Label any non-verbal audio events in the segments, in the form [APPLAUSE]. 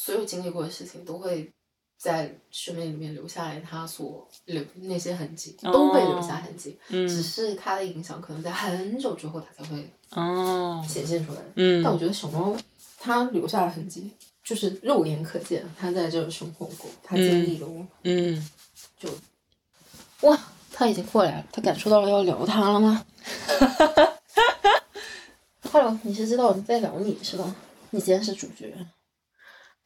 所有经历过的事情都会在生命里面留下来，他所留那些痕迹都会留下痕迹，只嗯是它的影响可能在很久之后它才会哦，显现出来。嗯但我觉得小猫它留下的痕迹就是肉眼可见，它在这生活过，它经历了我。就，哇，它已经过来了，它感受到了要聊它了吗？[LAUGHS] Hello，你是知道我在聊你是吧？你今天是主角，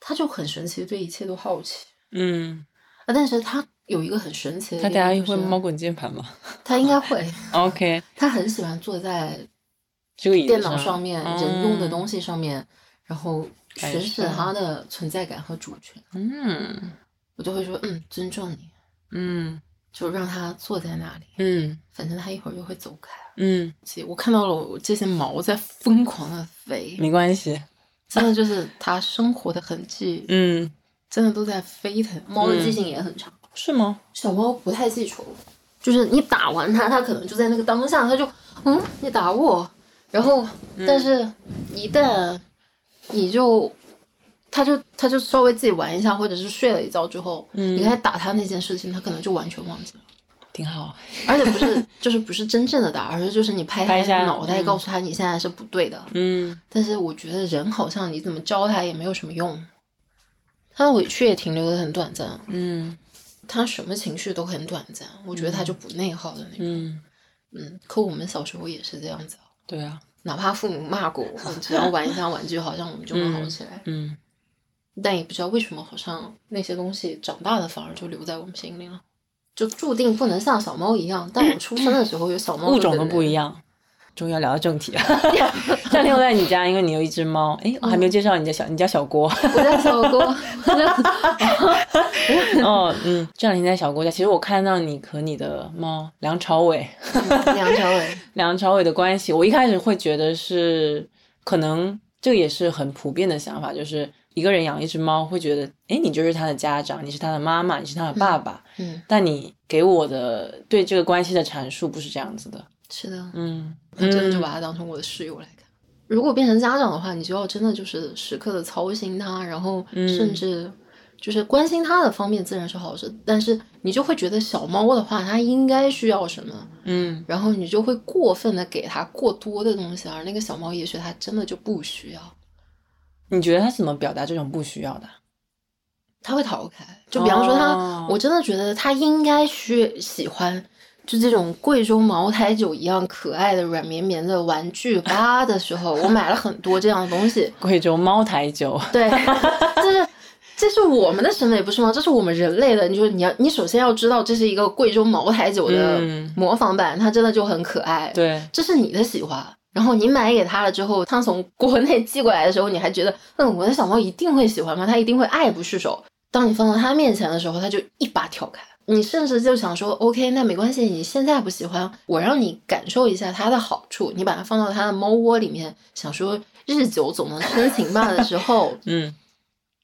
它就很神奇，对一切都好奇嗯，啊。但是他有一个很神奇的他等下就是会猫滚键盘吗他应该会？[LAUGHS] OK，他很喜欢坐在这个电脑上面、人用的东西，上面，然后感诠释受它的存在感和主权。嗯我就会说，嗯，尊重你，嗯就让他坐在那里，嗯反正他一会儿就会走开。嗯，我看到了我这些毛在疯狂的飞，没关系，真的就是它生活的痕迹，[LAUGHS] 嗯，真的都在飞腾。猫的记性也很长，是吗？小猫不太记仇，就是你打完它，它可能就在那个当下，它就嗯，你打我，然后但是一旦你就。它就它就稍微自己玩一下，或者是睡了一觉之后，嗯你开始打它那件事情，它可能就完全忘记了。挺好，[LAUGHS] 而且不是就是不是真正的打，而是就是你拍一下脑袋，嗯告诉他你现在是不对的。嗯但是我觉得人好像你怎么教他也没有什么用，他的委屈也停留的很短暂，嗯他什么情绪都很短暂，我觉得他就不内耗的那种。嗯，嗯，可我们小时候也是这样子啊，对啊，哪怕父母骂过我们，只要玩一下玩具，好像我们就会好起来。嗯但也不知道为什么，好像那些东西长大了反而就留在我们心里了，就注定不能像小猫一样。但我出生的时候有小猫物种都不一样。终于要聊到正题了。[LAUGHS] 夏天我在你家，因为你有一只猫。哎，我还没有介绍你家小，你叫小郭。我叫小郭，哦，嗯，这两天在小郭家，其实我看到你和你的猫梁朝伟，梁朝伟，[LAUGHS] 梁朝伟的关系，我一开始会觉得是可能这个也是很普遍的想法，就是一个人养一只猫会觉得，哎，你就是他的家长，你是他的妈妈，你是他的爸爸。嗯，但你给我的对这个关系的阐述不是这样子的。是的，嗯，我真的就把它当成我的室友来看。如果变成家长的话，你就要真的就是时刻的操心它，然后甚至就是关心它的方面自然是好事，但是你就会觉得小猫的话，它应该需要什么，嗯然后你就会过分的给它过多的东西，而那个小猫也许它真的就不需要，你觉得他怎么表达这种不需要的？他会逃开。就比方说他，哦我真的觉得他应该去喜欢。就这种贵州茅台酒一样可爱的软绵绵的玩具吧 [LAUGHS] 的时候，我买了很多这样的东西。[LAUGHS] 贵州茅台酒。对，[LAUGHS] 这是这是我们的审美不是吗？这是我们人类的。你就你要你首先要知道这是一个贵州茅台酒的嗯模仿版，它真的就很可爱。，对，这是你的喜欢。然后你买给他了之后，他从国内寄过来的时候，你还觉得，嗯，我的小猫一定会喜欢吗？它一定会爱不释手。当你放到他面前的时候，他就一把挑开。你甚至就想说，OK，那没关系，你现在不喜欢，我让你感受一下它的好处。你把它放到它的猫窝里面，想说日久总能生情吧的时候，[LAUGHS] 嗯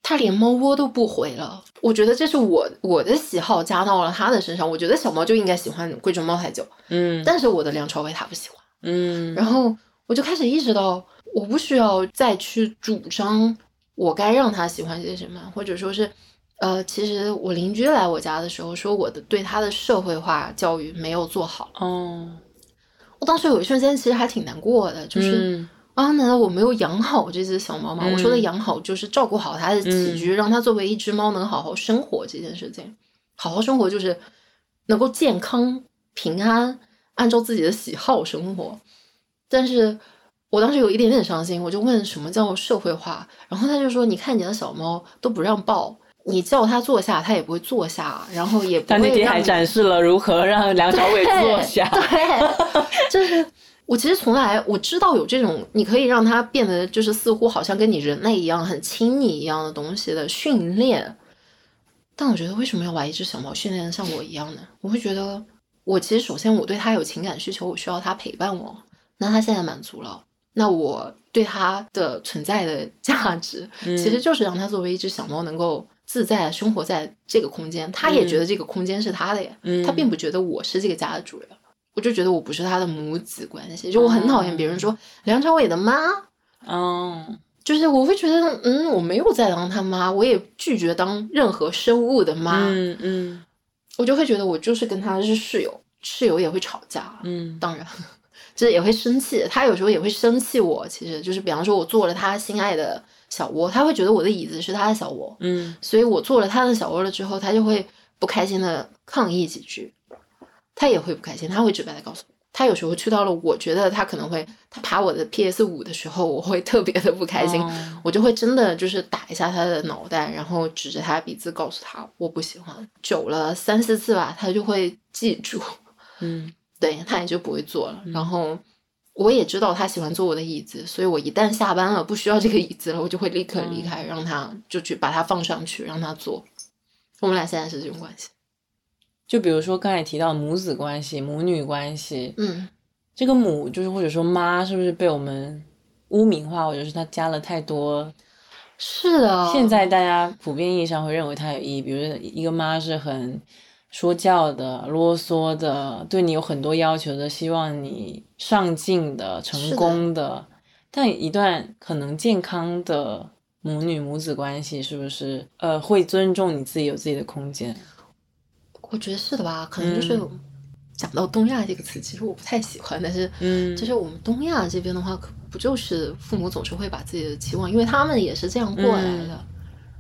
他连猫窝都不回了。我觉得这是我我的喜好加到了他的身上。我觉得小猫就应该喜欢贵州茅台酒，嗯但是我的梁朝伟他不喜欢。嗯然后我就开始意识到，我不需要再去主张我该让他喜欢些什么，或者说是，呃，其实我邻居来我家的时候说我的对他的社会化教育没有做好，哦，我当时有一瞬间其实还挺难过的，就是。嗯啊，难道我没有养好这只小猫吗？嗯我说的养好就是照顾好它的起居，让它作为一只猫能好好生活这件事情。好好生活就是能够健康、平安，按照自己的喜好生活。但是我当时有一点点伤心，我就问什么叫社会化，然后他就说：“你看你的小猫都不让抱，你叫它坐下，它也不会坐下，然后也不他那天还会展示了如何让梁朝伟 [LAUGHS] 坐下。对，就是我其实从来我知道有这种你可以让它变得就是似乎好像跟你人类一样很亲你一样的东西的训练，但我觉得为什么要把一只小猫训练的像我一样呢？我会觉得我其实首先我对它有情感需求，我需要它陪伴我，那它现在满足了。那我对它的存在的价值，嗯其实就是让它作为一只小猫能够自在地生活在这个空间，它也觉得这个空间是它的呀，嗯它并不觉得我是这个家的主人。我就觉得我不是他的母子关系，就我很讨厌别人说梁朝伟的妈，嗯，就是我会觉得，嗯，我没有在当他妈，我也拒绝当任何生物的妈，嗯嗯我就会觉得我就是跟他是室友，室友也会吵架，嗯当然，[LAUGHS] 就是也会生气，他有时候也会生气我，其实就是比方说我坐了他心爱的小窝，他会觉得我的椅子是他的小窝，嗯所以我坐了他的小窝了之后，他就会不开心的抗议几句，他也会不开心，他会直白的告诉我。他有时候去到了，我觉得他可能会，他爬我的 PS 五的时候，我会特别的不开心，哦我就会真的就是打一下他的脑袋，然后指着他的鼻子告诉他我不喜欢。久了三四次吧，他就会记住，嗯 [LAUGHS] 对他也就不会坐了。然后我也知道他喜欢坐我的椅子，所以我一旦下班了不需要这个椅子了，我就会立刻离开，让他就去把它放上去，让他坐。我们俩现在是这种关系。就比如说刚才提到母子关系、母女关系，嗯，这个母就是或者说妈，是不是被我们污名化，或者是它加了太多？是的。现在大家普遍意义上会认为它有意义，比如说一个妈是很说教的、啰嗦的，对你有很多要求的，希望你上进的、成功的。但一段可能健康的母女母子关系，是不是呃会尊重你自己有自己的空间？我觉得是的吧，可能就是、嗯。讲到东亚这个词，其实我不太喜欢，但是嗯。就是我们东亚这边的话，可不就是父母总是会把自己的期望，因为他们也是这样过来的，嗯。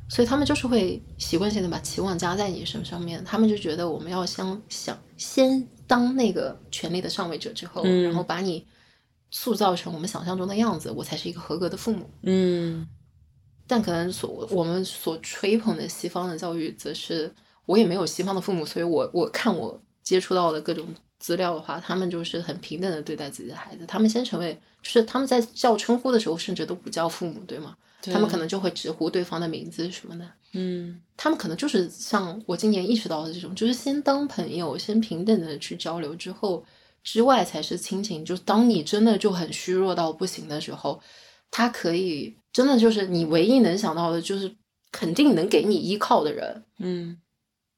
所以他们就是会习惯性的把期望加在你身上面，他们就觉得我们要先想先当那个权力的上位者之后，嗯然后把你塑造成我们想象中的样子，我才是一个合格的父母。嗯。但可能所我们所吹捧的西方的教育，则是我也没有西方的父母，所以我我看我接触到的各种资料的话，他们就是很平等的对待自己的孩子，他们先成为，就是他们在叫称呼的时候，甚至都不叫父母，对吗？对他们可能就会直呼对方的名字什么的，嗯。他们可能就是像我今年意识到的这种，就是先当朋友，先平等的去交流之后，之外才是亲情。就是当你真的就很虚弱到不行的时候，他可以真的就是你唯一能想到的，就是肯定能给你依靠的人，嗯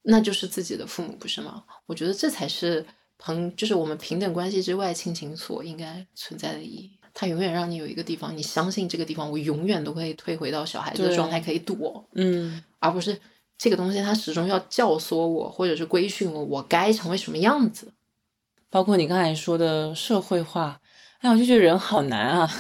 那就是自己的父母，不是吗？我觉得这才是朋，就是我们平等关系之外亲情所应该存在的意义。它永远让你有一个地方，你相信这个地方，我永远都可以退回到小孩子的状态，可以躲。嗯而不是这个东西它始终要教唆我，或者是规训我，我该成为什么样子。包括你刚才说的社会化，哎，我就觉得人好难啊。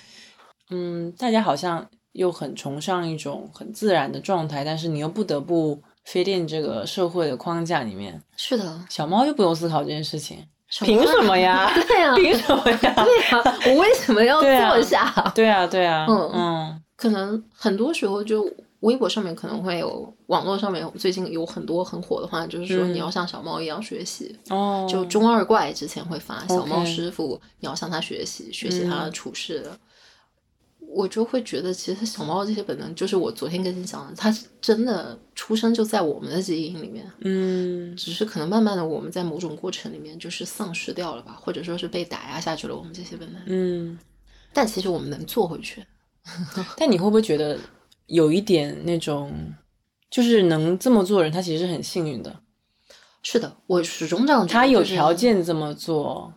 [LAUGHS] 嗯，大家好像又很崇尚一种很自然的状态，但是你又不得不 fit in 这个社会的框架里面。是的，小猫就不用思考这件事情，什凭什么呀？对呀、凭什么呀？对呀、我为什么要坐下？对啊，对啊，嗯嗯可能很多时候就微博上面可能会有，网络上面最近有很多很火的话，就是说嗯你要像小猫一样学习。哦，就中二怪之前会发小猫师傅，你要向他学习，学习他的嗯处事的。我就会觉得，其实小猫这些本能，就是我昨天跟你讲的，它是真的出生就在我们的基因里面。嗯只是可能慢慢的，我们在某种过程里面就是丧失掉了吧，或者说是被打压下去了我们这些本能。嗯。但其实我们能做回去。[LAUGHS] 但你会不会觉得有一点那种，就是能这么做的人，他其实是很幸运的。是的，我始终这样觉得。他有条件这么做，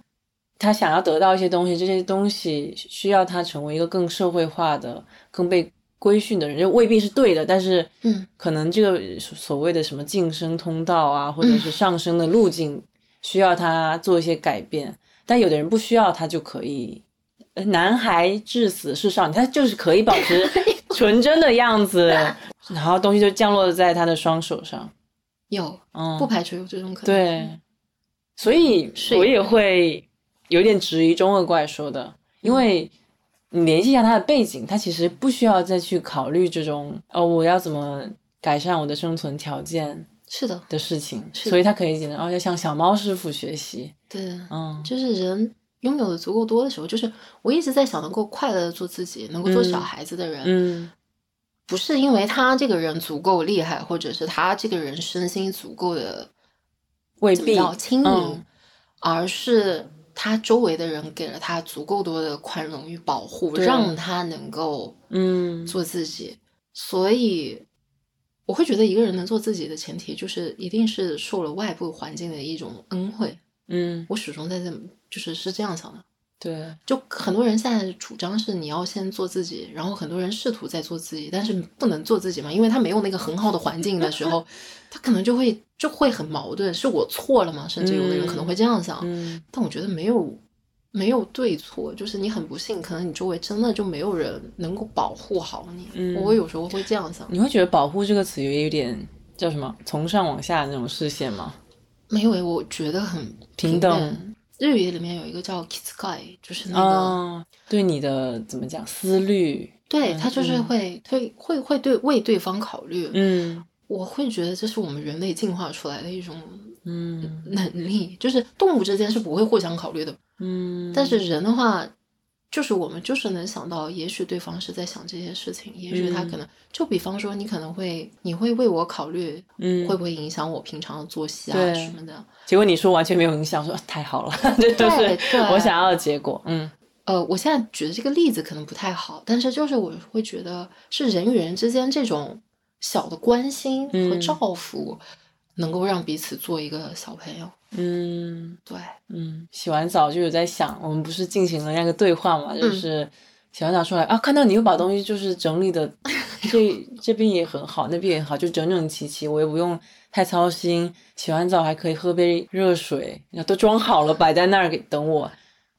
他想要得到一些东西，这些东西需要他成为一个更社会化的、更被规训的人，就未必是对的，但是，嗯，可能这个所谓的什么晋升通道啊，或者是上升的路径，需要他做一些改变。但有的人不需要，他就可以。呃男孩至死是少女，他就是可以保持 [LAUGHS] 纯真的样子，[LAUGHS] 然后东西就降落在他的双手上。有，嗯，不排除有这种可能。对，所以我也会有点质疑中二怪说的，因为你联系一下他的背景，他其实不需要再去考虑这种哦，我要怎么改善我的生存条件是的，的事情，所以他可以简单哦，要向小猫师傅学习，对，嗯。就是人拥有的足够多的时候，就是我一直在想，能够快乐的做自己，能够做小孩子的人，嗯不是因为他这个人足够厉害，或者是他这个人身心足够的未必叫轻盈，嗯。而是他周围的人给了他足够多的宽容与保护，让他能够嗯做自己。所以，我会觉得一个人能做自己的前提，就是一定是受了外部环境的一种恩惠。嗯，我始终在这，就是是这样想的。对，就很多人现在主张是你要先做自己，然后很多人试图在做自己，但是不能做自己嘛，因为他没有那个很好的环境的时候，[LAUGHS] 他可能就会就会很矛盾，是我错了吗？甚至有的人可能会这样想，嗯但我觉得没有没有对错，就是你很不幸，可能你周围真的就没有人能够保护好你。嗯我有时候会这样想，你会觉得“保护”这个词有有点叫什么从上往下那种视线吗？没有诶，我觉得很平等等。日语里面有一个叫 “kitskai”，就是那个。啊，对你的怎么讲思虑，对嗯他就是嗯。会会会会对为对方考虑，嗯。我会觉得这是我们人类进化出来的一种嗯。能力，就是动物之间是不会互相考虑的，嗯，但是人的话，就是我们就是能想到，也许对方是在想这些事情，也许他嗯可能、就比方说，你可能会你会为我考虑，嗯会不会影响我平常的作息啊什么的。结果你说完全没有影响，说啊太好了，这就是对对我想要的结果。嗯呃，我现在举的这个例子可能不太好，但是就是我会觉得是人与人之间这种小的关心和嗯照顾，能够让彼此做一个小朋友。嗯对，嗯，洗完澡就有在想，我们不是进行了那个对话嘛，嗯就是洗完澡出来啊，看到你又把东西就是整理的，[LAUGHS] 这这边也很好，那边也好，就整整齐齐，我也不用太操心。洗完澡还可以喝杯热水，都装好了摆在那儿给等我，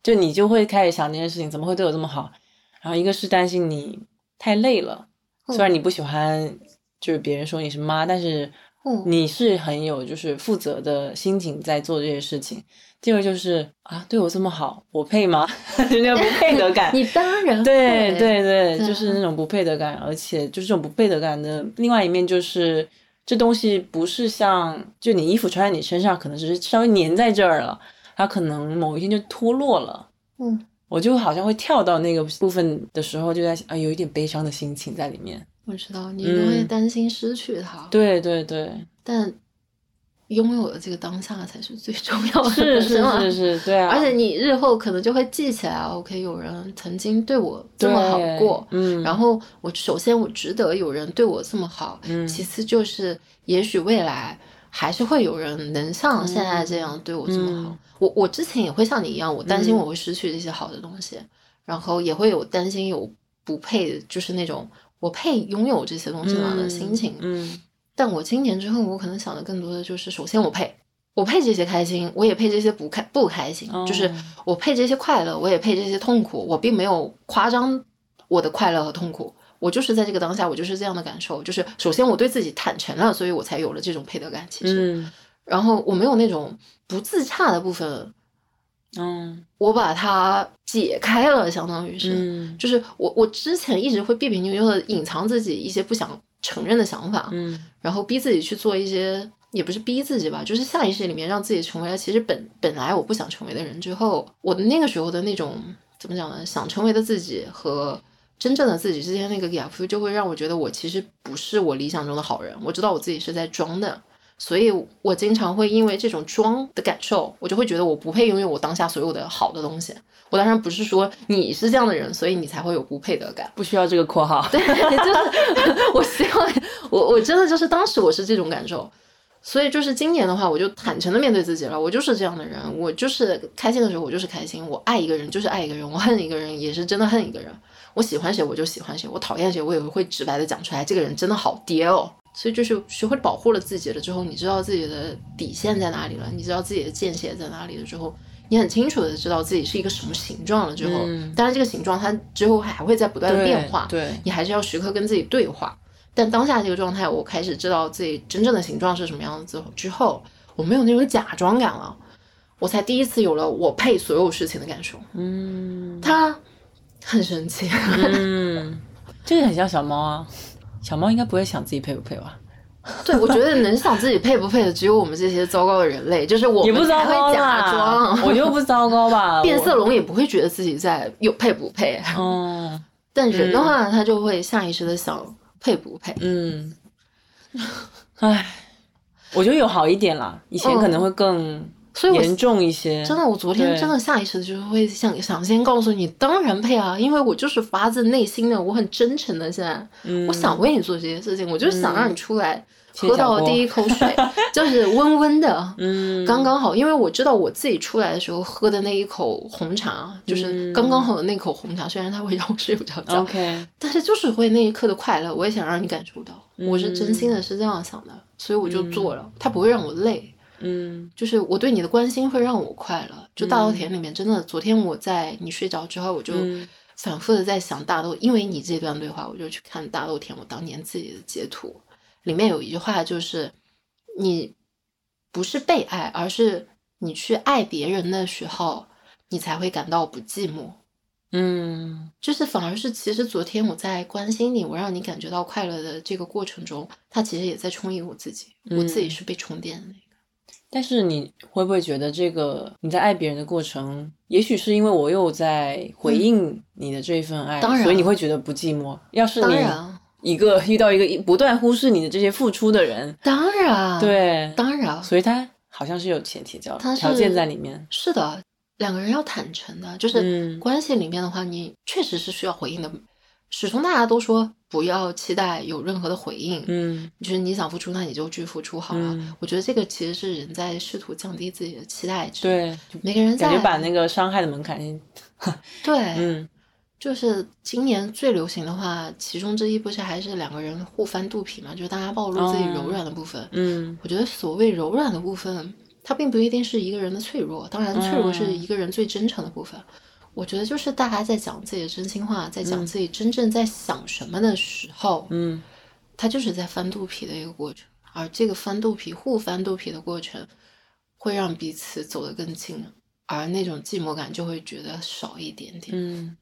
就你就会开始想这件事情怎么会对我这么好。然后一个是担心你太累了，虽然你不喜欢就是别人说你是妈，但是嗯你是很有就是负责的心情在做这些事情。第二就是啊，对我这么好，我配吗？[LAUGHS] 就那种不配得感。[LAUGHS] 你当然对对对，对就是那种不配得感，而且就是这种不配得感的另外一面就是。这东西不是像，就你衣服穿在你身上，可能只是稍微粘在这儿了，它可能某一天就脱落了。嗯，我就好像会跳到那个部分的时候，就在想啊，有一点悲伤的心情在里面。我知道你都会嗯。担心失去它，对对对，但拥有的这个当下才是最重要的，是是吗是是，对啊。而且你日后可能就会记起来，OK，有人曾经对我这么好过，嗯，然后我首先我值得有人对我这么好，嗯。其次就是也许未来还是会有人能像现在这样对我这么好。嗯。我我之前也会像你一样，我担心嗯。我会失去这些好的东西，然后也会有担心有不配，就是那种我配拥有这些东西吗的心情。嗯。但我今年之后，我可能想的更多的就是，首先我配，我配这些开心，我也配这些不开不开心，哦就是我配这些快乐，我也配这些痛苦，我并没有夸张我的快乐和痛苦，我就是在这个当下，我就是这样的感受，就是首先我对自己坦诚了，所以我才有了这种配得感，其实，嗯。然后我没有那种不自洽的部分，嗯我把它解开了，相当于是，嗯就是我我之前一直会别别扭扭的隐藏自己一些不想承认的想法，嗯然后逼自己去做一些，也不是逼自己吧，就是下意识里面让自己成为了其实本本来我不想成为的人之后，我的那个时候的那种怎么讲呢？想成为的自己和真正的自己之间那个 gap，就会让我觉得我其实不是我理想中的好人，我知道我自己是在装的。所以，我经常会因为这种装的感受，我就会觉得我不配拥有我当下所有的好的东西。我当然不是说你是这样的人，所以你才会有不配得感。不需要这个括号。对，就是 [LAUGHS] 我希望我我真的就是当时我是这种感受，所以就是今年的话，我就坦诚的面对自己了，我就是这样的人，我就是开心的时候我就是开心，我爱一个人就是爱一个人，我恨一个人也是真的恨一个人，我喜欢谁我就喜欢谁，我讨厌谁我也会直白的讲出来，这个人真的好爹哦。所以就是学会保护了自己了之后，你知道自己的底线在哪里了，你知道自己的界限在哪里了之后，你很清楚的知道自己是一个什么形状了之后，嗯当然这个形状它之后还会在不断的变化，对，你还是要时刻跟自己对话。但当下这个状态，我开始知道自己真正的形状是什么样子之后，我没有那种假装感了，我才第一次有了我配所有事情的感受。嗯它很神奇，嗯，这个很像小猫啊，小猫应该不会想自己配不配吧？对我觉得能想自己配不配的，只有我们这些糟糕的人类，就是我也不们才糟糕会假啦，装。我又不糟糕吧？[LAUGHS] 变色，龙也不会觉得自己在有配不配，嗯 [LAUGHS] 但人的话，他就会下意识的想配不配。嗯，唉，我觉得有好一点啦，以前可能会更所以我严重一些。真的，我昨天真的下意识的就是会想想先告诉你，当然配啊，因为我就是发自内心的，我很真诚的，现在、嗯我想为你做这些事情，我就是想让你出来、喝到第一口水，[LAUGHS] 就是温温的，嗯，刚刚好，因为我知道我自己出来的时候喝的那一口红茶，就是嗯刚刚好的那口红茶，虽然它会让我睡不着觉，OK，但是就是会那一刻的快乐，我也想让你感受到，我是真心的嗯是这样想的，所以我就做了，它不会让我累。嗯就是我对你的关心会让我快乐。就大豆田里面，真的，昨天我在你睡着之后，我就嗯反复的在想大豆，因为你这段对话，我就去看大豆田我当年自己的截图，里面有一句话就是，你不是被爱，而是你去爱别人的时候，你才会感到不寂寞。嗯就是反而是，其实昨天我在关心你，我让你感觉到快乐的这个过程中，它其实也在充盈我自己，我自己嗯是被充电的那个。但是你会不会觉得这个你在爱别人的过程，也许是因为我又在回应你的这份爱，嗯当然所以你会觉得不寂寞。要是你，一个遇到一个不断忽视你的这些付出的人，当然，，对，当然，所以他好像是有前提条他是条件在里面。是的，两个人要坦诚的，就是嗯关系里面的话，你确实是需要回应的。始终大家都说不要期待有任何的回应，嗯就是你想付出，那你就去付出好了。嗯我觉得这个其实是人在试图降低自己的期待值。，对，每个人在感觉把那个伤害的门槛先，[LAUGHS] 对，嗯就是今年最流行的话，其中之一不是还是两个人互翻肚皮嘛？就是大家暴露自己柔软的部分。嗯我觉得所谓柔软的部分，它并不一定是一个人的脆弱，当然脆弱是嗯一个人最真诚的部分。我觉得就是大家在讲自己的真心话，在讲嗯自己真正在想什么的时候，嗯它就是在翻肚皮的一个过程，而这个翻肚皮、互翻肚皮的过程，会让彼此走得更近，而那种寂寞感就会觉得少一点点。嗯。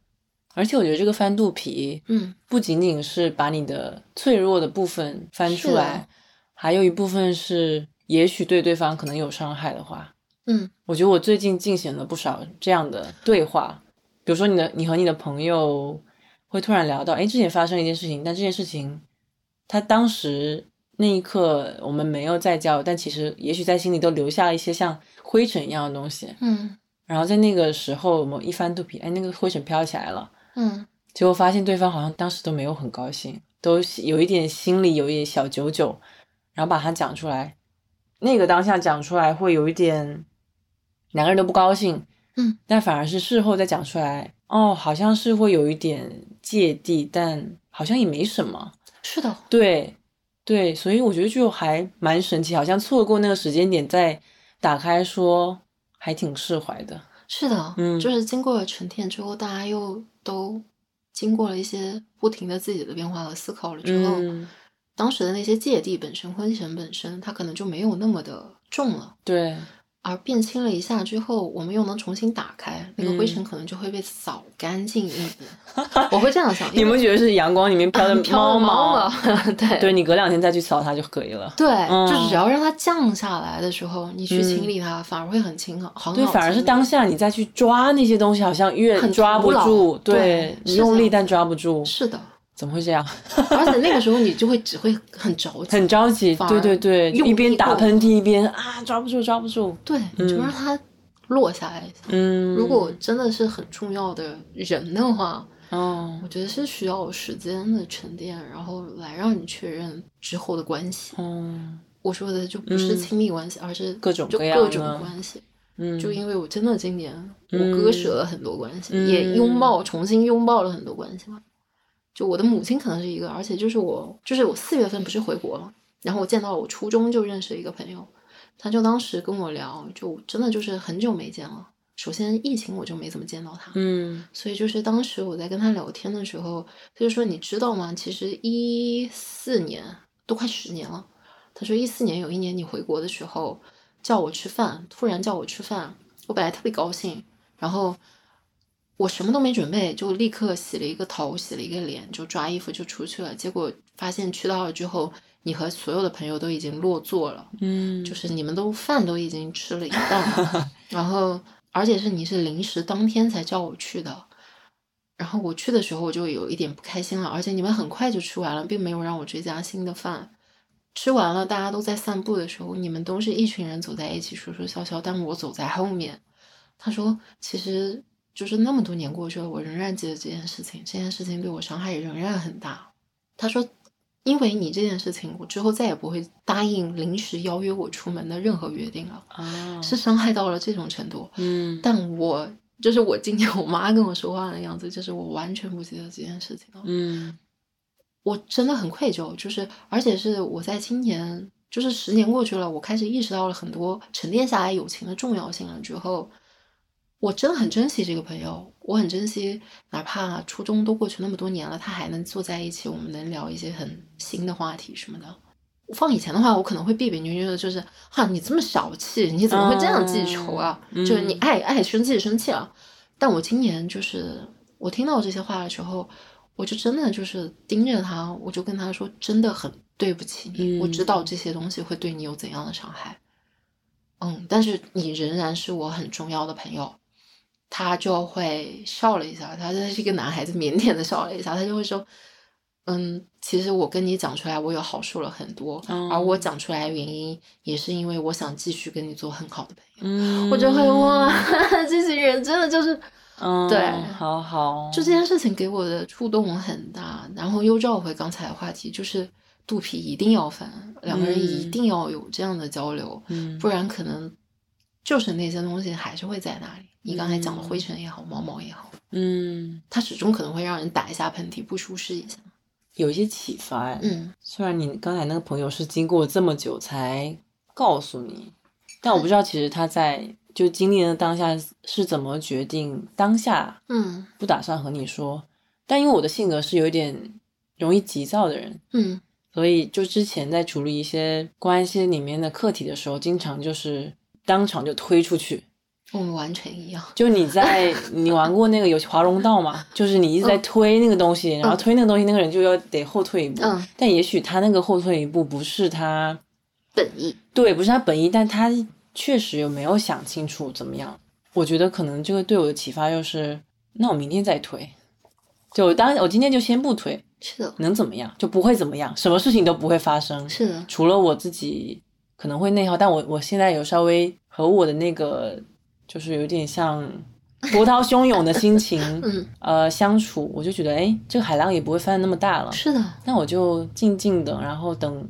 而且我觉得这个翻肚皮，嗯，不仅仅是把你的脆弱的部分翻出来，还有一部分是，也许对对方可能有伤害的话，嗯。我觉得我最近进行了不少这样的对话，比如说你的你和你的朋友会突然聊到，哎，之前发生一件事情，但这件事情他当时那一刻我们没有再交，但其实也许在心里都留下了一些像灰尘一样的东西。嗯。然后在那个时候，我们一翻肚皮，哎，那个灰尘飘起来了，嗯。结果发现对方好像当时都没有很高兴，都有一点心里有一点小九九，然后把它讲出来，那个当下讲出来会有一点两个人都不高兴，嗯，但反而是事后再讲出来，哦，好像是会有一点芥蒂，但好像也没什么，是的，对对，所以我觉得就还蛮神奇，好像错过那个时间点再打开说，还挺释怀的，是的，嗯。就是经过了沉淀之后，大家又都经过了一些不停的自己的变化和思考了之后，嗯，当时的那些芥蒂本身、婚前本身，它可能就没有那么的重了。对，而变轻了一下之后，我们又能重新打开，那个灰嗯尘可能就会被扫干净一点。[LAUGHS] 我会这样想，你们觉得是阳光里面飘的飘的猫猫嘛？[LAUGHS] 对对你隔两天再去扫它就可以了。对，嗯就是只要让它降下来的时候，你去嗯清理它，反而会很清，很好。对，反而是当下你再去抓那些东西，好像越很抓不住。对你用力但抓不住，是的，怎么会这样？[LAUGHS] 而且那个时候你就会只会很着急，很着急。对对对，一边打喷嚏一边啊抓不住抓不住。对，你就嗯让它落下来一下。嗯，如果真的是很重要的人的话，哦我觉得是需要时间的沉淀，然后来让你确认之后的关系。哦我说的就不是嗯亲密关系，而是各种就各样各种的关系。嗯，就因为我真的今年我嗯割舍了很多关系，嗯也拥抱重新拥抱了很多关系嘛。就我的母亲可能是一个，而且就是我，就是我四月份不是回国了，然后我见到了我初中就认识一个朋友，他就当时跟我聊，就真的就是很久没见了。首先疫情我就没怎么见到他，嗯所以就是当时我在跟他聊天的时候，他就说：“你知道吗？其实一四年都快十年了。”他说：“一四年有一年你回国的时候叫我吃饭，突然叫我吃饭，我本来特别高兴，然后我什么都没准备，就立刻洗了一个头，洗了一个脸，就抓衣服就出去了。结果发现去到了之后，你和所有的朋友都已经落座了，嗯，就是你们都饭都已经吃了一半了，[LAUGHS] 然后而且是你是临时当天才叫我去的，然后我去的时候我就有一点不开心了，而且你们很快就吃完了，并没有让我追加新的饭，吃完了大家都在散步的时候，你们都是一群人走在一起说说笑笑，但我走在后面。他说，其实就是那么多年过去了，我仍然记得这件事情，这件事情对我伤害仍然很大。他说，因为你这件事情，我之后再也不会答应临时邀约我出门的任何约定了。啊，是伤害到了这种程度。嗯，但我就是我今天我妈跟我说话的样子，就是我完全不记得这件事情了。嗯我真的很愧疚，就是而且是我在今年，就是十年过去了，我开始意识到了很多沉淀下来友情的重要性了之后，我真的很珍惜这个朋友，我很珍惜，哪怕初中都过去那么多年了，他还能坐在一起，我们能聊一些很新的话题什么的。放以前的话，我可能会别别扭扭的，就是哈，你这么小气，你怎么会这样记仇啊？嗯就是你爱爱生气生气了。但我今年就是我听到这些话的时候，我就真的就是盯着他，我就跟他说，真的很对不起你，嗯我知道这些东西会对你有怎样的伤害，嗯，但是你仍然是我很重要的朋友。他就会笑了一下，他他是一个男孩子，腼腆的笑了一下，他就会说，嗯，其实我跟你讲出来，我有好处了很多，嗯而我讲出来的原因也是因为我想继续跟你做很好的朋友。嗯，我就会哇，[LAUGHS] 这些人真的就是，嗯，对好好，就这件事情给我的触动很大。然后又绕回刚才的话题，就是肚皮一定要翻，两个人一嗯定要有这样的交流，嗯，不然可能就是那些东西还是会在那里。你刚才讲的嗯灰尘也好，毛毛也好，嗯，它始终可能会让人打一下喷嚏，不舒适一下。有一些启发哎。嗯，虽然你刚才那个朋友是经过这么久才告诉你，但我不知道其实他在就经历的当下是怎么决定当下嗯不打算和你说。但因为我的性格是有一点容易急躁的人，嗯所以就之前在处理一些关系里面的课题的时候，经常就是当场就推出去。我们完全一样。就你在你玩过那个游戏 [LAUGHS] 华容道嘛？就是你一直在推那个东西，然后推那个东西，那个人就要得后退一步。嗯，但也许他那个后退一步不是他本意。对，不是他本意，但他确实有没有想清楚怎么样？我觉得可能这个对我的启发就是，那我明天再推。就当我今天就先不推，是的，能怎么样？就不会怎么样，什么事情都不会发生。是的，除了我自己可能会内耗，但我我现在有稍微和我的那个就是有点像 [LAUGHS] 波涛汹涌的心情，[LAUGHS] 嗯，呃相处，我就觉得哎，这个海浪也不会翻那么大了。是的，那我就静静的，然后等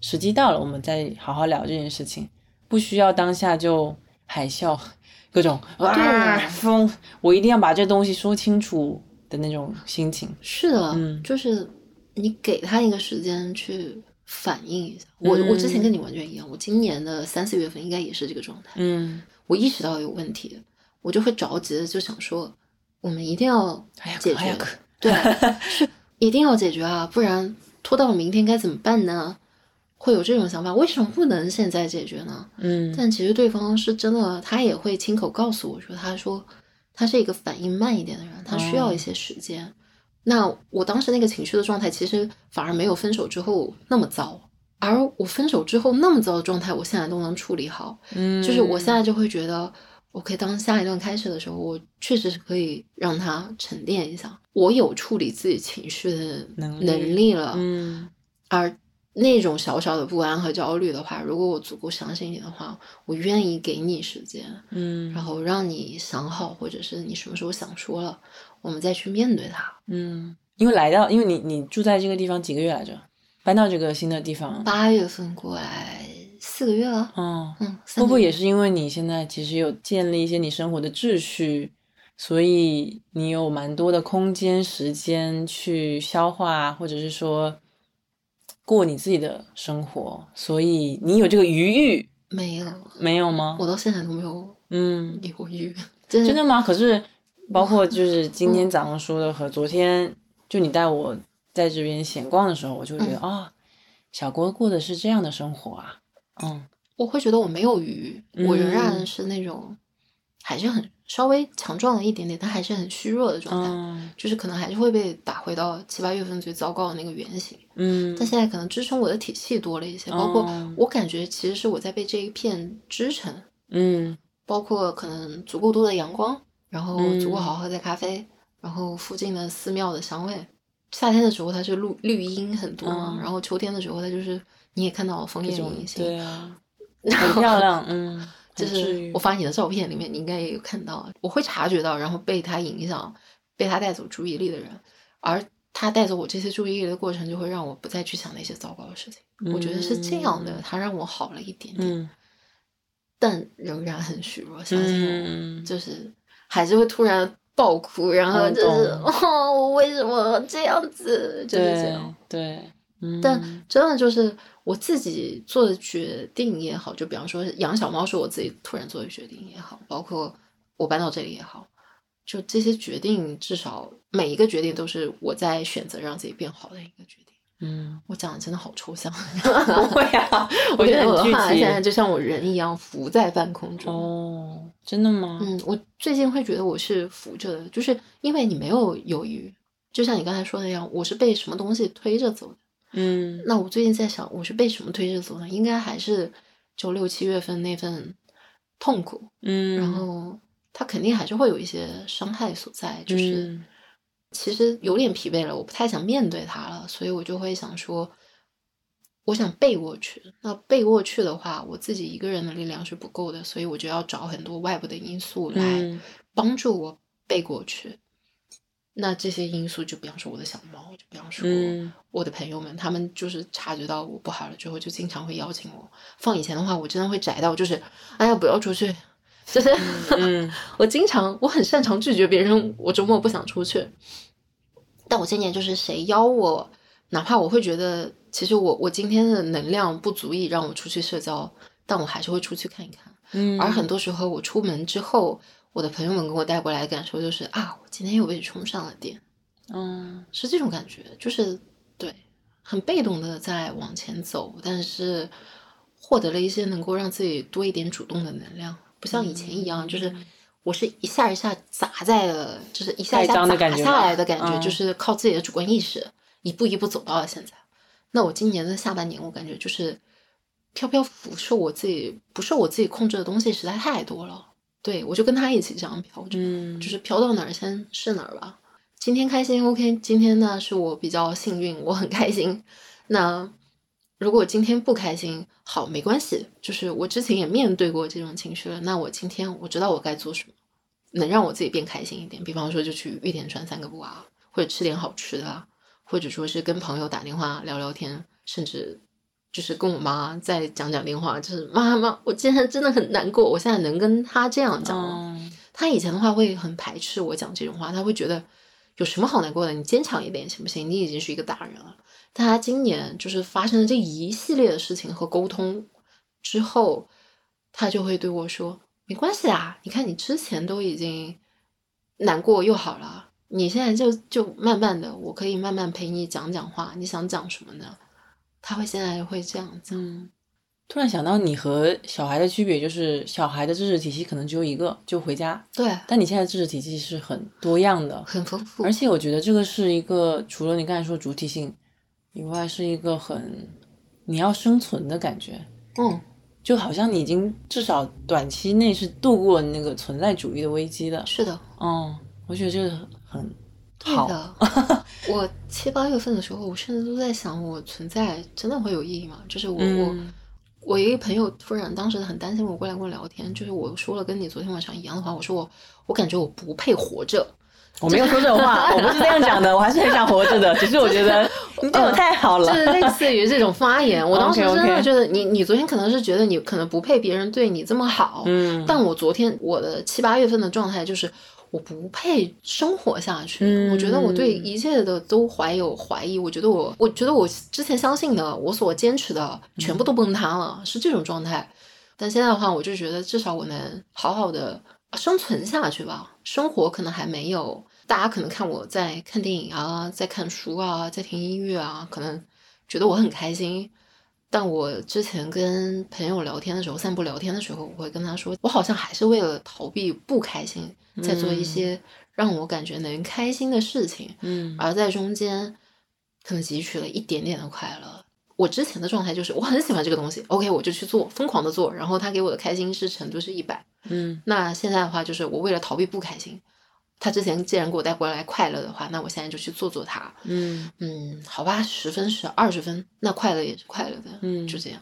时机到了，我们再好好聊这件事情，不需要当下就海啸，[LAUGHS] 各种啊风，我一定要把这东西说清楚的那种心情。是的，嗯就是你给他一个时间去反应一下。我我之前跟你完全一样，我今年的三四月份应该也是这个状态。嗯，我意识到有问题，我就会着急的就想说，我们一定要解决 [LAUGHS] 对，是一定要解决啊，不然拖到明天该怎么办呢？会有这种想法，为什么不能现在解决呢？嗯但其实对方是真的，他也会亲口告诉我说，他说他是一个反应慢一点的人，他需要一些时间。那我当时那个情绪的状态，其实反而没有分手之后那么糟，而我分手之后那么糟的状态，我现在都能处理好。嗯，就是我现在就会觉得，OK，当下一段开始的时候，我确实是可以让它沉淀一下，我有处理自己情绪的能力能力了。嗯而那种小小的不安和焦虑的话，如果我足够相信你的话，我愿意给你时间，嗯，然后让你想好，或者是你什么时候想说了，我们再去面对它。嗯，因为来到，因为你你住在这个地方几个月来着？搬到这个新的地方，八月份过来四个月了，嗯，嗯，会不会也是因为你现在其实有建立一些你生活的秩序，所以你有蛮多的空间、时间去消化，或者是说过你自己的生活，所以你有这个余裕没有？没有吗？我到现在都没有嗯，犹豫，真真的吗？可是包括就是今天早上说的和昨天，就你带我在这边闲逛的时候，我就觉得啊、小郭过的是这样的生活啊，嗯。我会觉得我没有鱼，我仍嗯。然是那种还是很稍微强壮了一点点，但还是很虚弱的状态，嗯。就是可能还是会被打回到七八月份最糟糕的那个原型。嗯，但现在可能支撑我的体系多了一些，包括哦我感觉其实是我在被这一片支撑，嗯。包括可能足够多的阳光，然后足够嗯。好喝的咖啡，然后附近的寺庙的香味，夏天的时候它是绿绿荫很多嘛，嗯。然后秋天的时候它就是你也看到枫叶这种隐形，对啊，很漂亮，嗯，[LAUGHS] 就是我发你的照片里面，你应该也有看到，我会察觉到，然后被他影响、被他带走注意力的人，而他带走我这些注意力的过程，就会让我不再去想那些糟糕的事情。我觉得是这样的，他让我好了一点点，嗯。但仍然很虚弱。相信我，嗯，就是还是会突然爆哭，然后嗯就是懂 [LAUGHS] 哦，我为什么这样子？就是这样。对对，嗯但真的就是我自己做的决定也好，就比方说养小猫是我自己突然做的决定也好，包括我搬到这里也好，就这些决定，至少每一个决定都是我在选择让自己变好的一个决定。嗯，我讲的真的好抽象，[LAUGHS] 不会啊，我觉觉得得我的话很具体现在就像我人一样浮在半空中。哦，真的吗？嗯，我最近会觉得我是浮着的，就是因为你没有犹豫，就像你刚才说的一样，我是被什么东西推着走的。嗯那我最近在想，我是被什么推着走呢？应该还是就六七月份那份痛苦，嗯，然后它肯定还是会有一些伤害所在，就是嗯其实有点疲惫了，我不太想面对它了，所以我就会想说，我想背过去。那背过去的话，我自己一个人的力量是不够的，所以我就要找很多外部的因素来嗯帮助我背过去。那这些因素，就比方说我的小猫，就比方说嗯我的朋友们，他们就是察觉到我不好了之后，就经常会邀请我。放以前的话，我真的会宅到，就是哎呀，不要出去，就是、[LAUGHS] 嗯我经常我很擅长拒绝别人，我周末不想出去。但我今年就是谁邀我，哪怕我会觉得其实我我今天的能量不足以让我出去社交，但我还是会出去看一看。嗯，而很多时候我出门之后，我的朋友们给我带过来的感受就是啊，我今天又被充上了电。嗯是这种感觉，就是对，很被动的在往前走，但是获得了一些能够让自己多一点主动的能量，不像以前一样，就是我是一下一下砸在了，就是一下一下砸章的感觉下来的感觉，嗯就是靠自己的主观意识一步一步走到了现在。那我今年的下半年，我感觉就是飘飘浮，受我自己不受我自己控制的东西实在太多了。对我就跟他一起这样飘着，嗯，就是飘到哪儿先是哪儿吧。今天开心，OK，今天呢是我比较幸运，我很开心。那如果今天不开心，好，没关系，就是我之前也面对过这种情绪了。那我今天我知道我该做什么，能让我自己变开心一点。比方说，就去玉田川散个步啊，或者吃点好吃的啊，或者说是跟朋友打电话聊聊天，甚至就是跟我妈再讲讲电话，就是妈妈，我今天真的很难过，我现在能跟她这样讲了。嗯他以前的话会很排斥我讲这种话，她会觉得有什么好难过的？你坚强一点行不行？你已经是一个大人了。但他今年就是发生了这一系列的事情和沟通之后，他就会对我说：“没关系啊，你看你之前都已经难过又好了，你现在就就慢慢的，我可以慢慢陪你讲讲话，你想讲什么呢？”他会现在会这样子。嗯，突然想到你和小孩的区别，就是小孩的知识体系可能只有一个，就回家，对，但你现在知识体系是很多样的，很丰富而。且我觉得这个是一个除了你刚才说主体性以外，是一个很你要生存的感觉，嗯，就好像你已经至少短期内是度过那个存在主义的危机的。是的。嗯，我觉得这个很好。对的，[LAUGHS] 我七八月份的时候，我甚至都在想，我存在真的会有意义吗？就是我、我嗯我一个朋友突然当时很担心我过来跟我聊天，就是我说了跟你昨天晚上一样的话，我说我我感觉我不配活着，我没有说这种话，[LAUGHS] 我不是这样讲的，我还是很想活着的，只是我觉得你 [LAUGHS] 对我太好了就。是类似于这种发言。[LAUGHS] 我当时真的觉得你你昨天可能是觉得你可能不配别人对你这么好，嗯，但我昨天我的七八月份的状态就是。我不配生活下去，嗯我觉得我对一切的都怀有怀疑。我觉得我，我觉得我之前相信的，我所坚持的，全部都崩塌了，是这种状态。但现在的话，我就觉得至少我能好好的生存下去吧。生活可能还没有，大家可能看我在看电影啊，在看书啊，在听音乐啊，可能觉得我很开心。但我之前跟朋友聊天的时候，散步聊天的时候，我会跟他说，我好像还是为了逃避不开心，在做一些让我感觉能开心的事情，嗯而在中间可能汲取了一点点的快乐。我之前的状态就是我很喜欢这个东西，OK，我就去做，疯狂的做，然后他给我的开心是程度是一百。嗯那现在的话，就是我为了逃避不开心，他之前既然给我带过来快乐的话，那我现在就去做做它。嗯嗯，好吧，十分是二十分，那快乐也是快乐的。嗯就这样。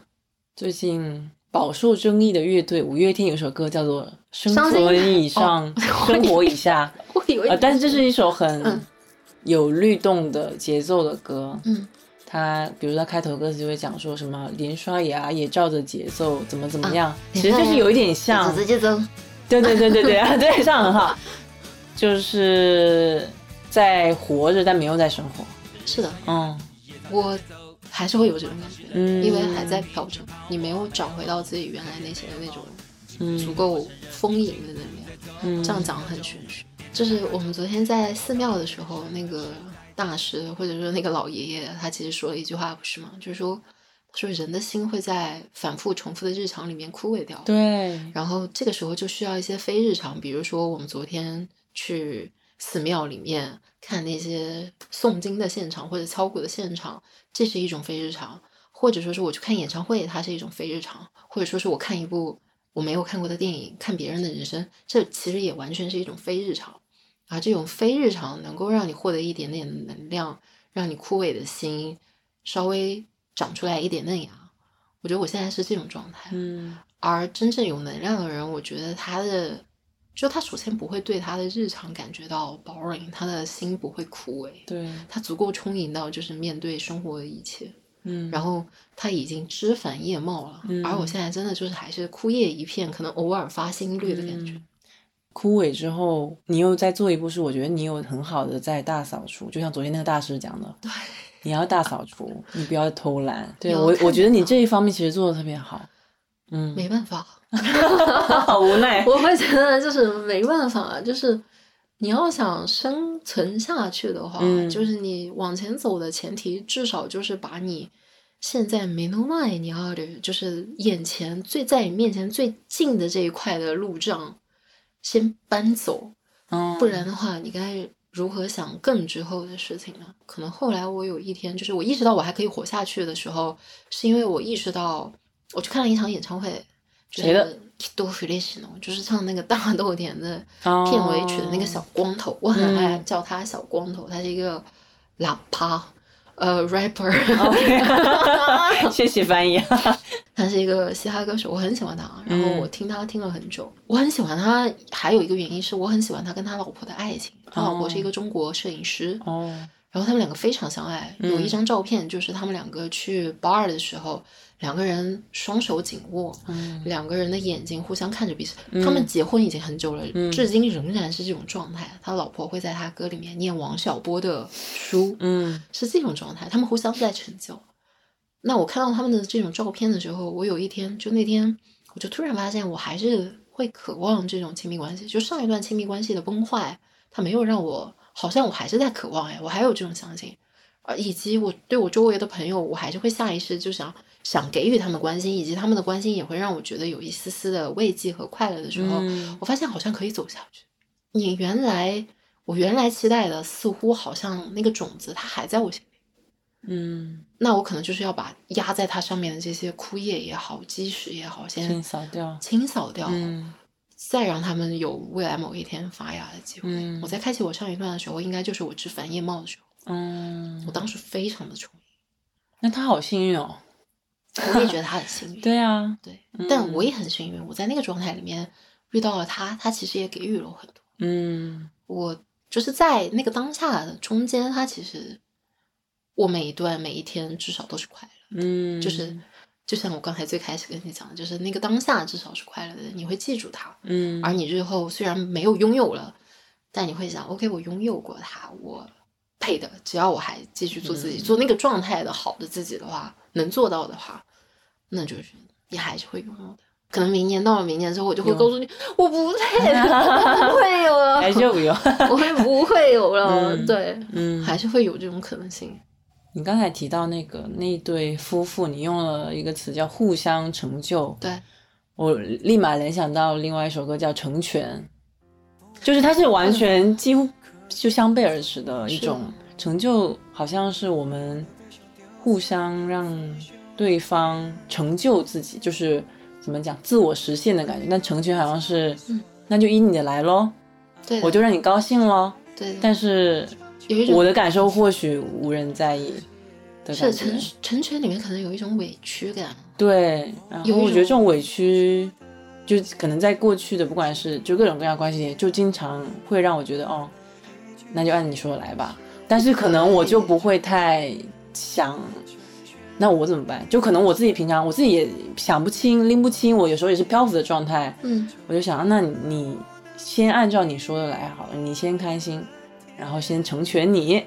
最近饱受争议的乐队五月天有首歌叫做《生存以上，生活以下》我以为呃，但是这是一首很嗯有律动的节奏的歌。嗯它比如他开头歌词就会讲说什么连刷牙也照着节奏怎么怎么样，啊其实就是有一点像。对对对对对啊，对，这样很好，就是在活着但没有在生活。是的，嗯我还是会有这种感觉，嗯因为还在调整，你没有找回到自己原来内心的那种足嗯够丰盈的能量。嗯，这样讲很玄学。就是我们昨天在寺庙的时候，那个大师或者说那个老爷爷，他其实说了一句话，不是吗？就是说，他说人的心会在反复重复的日常里面枯萎掉。对，然后这个时候就需要一些非日常，比如说我们昨天去寺庙里面看那些诵经的现场或者敲鼓的现场，这是一种非日常；或者说是我去看演唱会，它是一种非日常；或者说是我看一部我没有看过的电影，看别人的人生，这其实也完全是一种非日常。而这种非日常能够让你获得一点点的能量，让你枯萎的心稍微长出来一点嫩芽。我觉得我现在是这种状态。嗯而真正有能量的人，我觉得他的，就他首先不会对他的日常感觉到 boring，他的心不会枯萎，对，他足够充盈到就是面对生活的一切，嗯，然后他已经枝繁叶茂了，嗯而我现在真的就是还是枯叶一片，可能偶尔发新绿的感觉。嗯枯萎之后，你又再做一步，是我觉得你有很好的在大扫除，就像昨天那个大师讲的，对，你要大扫除，你不要偷懒。对我，我觉得你这一方面其实做的特别好。嗯，没办法，好无奈。[LAUGHS] 我会觉得就是没办法，就是你要想生存下去的话，嗯就是你往前走的前提，至少就是把你现在没弄卖你要的，就是眼前最在你面前最近的这一块的路障先搬走，嗯，不然的话，你该如何想更之后的事情呢？可能后来我有一天，就是我意识到我还可以活下去的时候，是因为我意识到我去看了一场演唱会，谁的？多 f e l i 就是唱那个大豆田的哦片尾曲的那个小光头，我很爱叫他小光头，他是一个喇叭。呃，rapper，OK，[LAUGHS] 谢谢翻译。他是一个嘻哈歌手，我很喜欢他。然后嗯我听他听了很久，我很喜欢他。还有一个原因是我很喜欢他跟他老婆的爱情。他老婆是一个中国摄影师，哦，然后他们两个非常相爱。有一张照片，就是他们两个去 bar 的时候，两个人双手紧握，嗯两个人的眼睛互相看着彼此。他们结婚已经很久了，嗯至今仍然是这种状态。他老婆会在他歌里面念王小波的书，嗯是这种状态。他们互相在成就。那我看到他们的这种照片的时候，我有一天就那天，我就突然发现，我还是会渴望这种亲密关系。就上一段亲密关系的崩坏，它没有让我，好像我还是在渴望哎，我还有这种相信。呃，以及我对我周围的朋友，我还是会下意识就想想给予他们关心，以及他们的关心也会让我觉得有一丝丝的慰藉和快乐的时候，嗯我发现好像可以走下去。你原来我原来期待的，似乎好像那个种子它还在我心里。嗯，那我可能就是要把压在它上面的这些枯叶也好、积石也好，先清扫掉。清扫掉，嗯再让他们有未来某一天发芽的机会。嗯我在开启我上一段的时候，应该就是我枝繁叶茂的时候，嗯我，当时非常的充盈，那他好幸运哦。我也觉得他很幸运。[LAUGHS] 对啊，对嗯但我也很幸运，我在那个状态里面遇到了他，他其实也给予了我很多。嗯我就是在那个当下的中间，他其实我每一段每一天至少都是快乐。嗯，就是就像我刚才最开始跟你讲的，就是那个当下至少是快乐的，你会记住它。嗯，而你日后虽然没有拥有了，但你会想，OK，我拥有过它，我配的。只要我还继续做自己，嗯做那个状态的好的自己的话，能做到的话，那就是你还是会拥有的。可能明年到了明年之后，我就会告诉你，我不配了，不会有了，[LAUGHS] 还是有有。[LAUGHS] 我会不会有了？嗯对，嗯，还是会有这种可能性。你刚才提到那个那对夫妇，你用了一个词叫互相成就，对，我立马联想到另外一首歌叫《成全》，就是它是完全几乎就相背而驰的一种成就，好像是我们互相让对方成就自己，就是怎么讲自我实现的感觉。但成全好像是，嗯那就依你的来喽。对我就让你高兴喽。对，但是有一种我的感受或许无人在意的感是成。成全里面可能有一种委屈感。对，然后我觉得这种种委屈，就可能在过去的，不管是就各种各样关系里，就经常会让我觉得，哦，那就按你说的来吧。但是可能我就不会太想，那我怎么办？就可能我自己平常我自己也想不清、拎不清，我有时候也是漂浮的状态。嗯，我就想，那你先按照你说的来好了，你先开心，然后先成全你。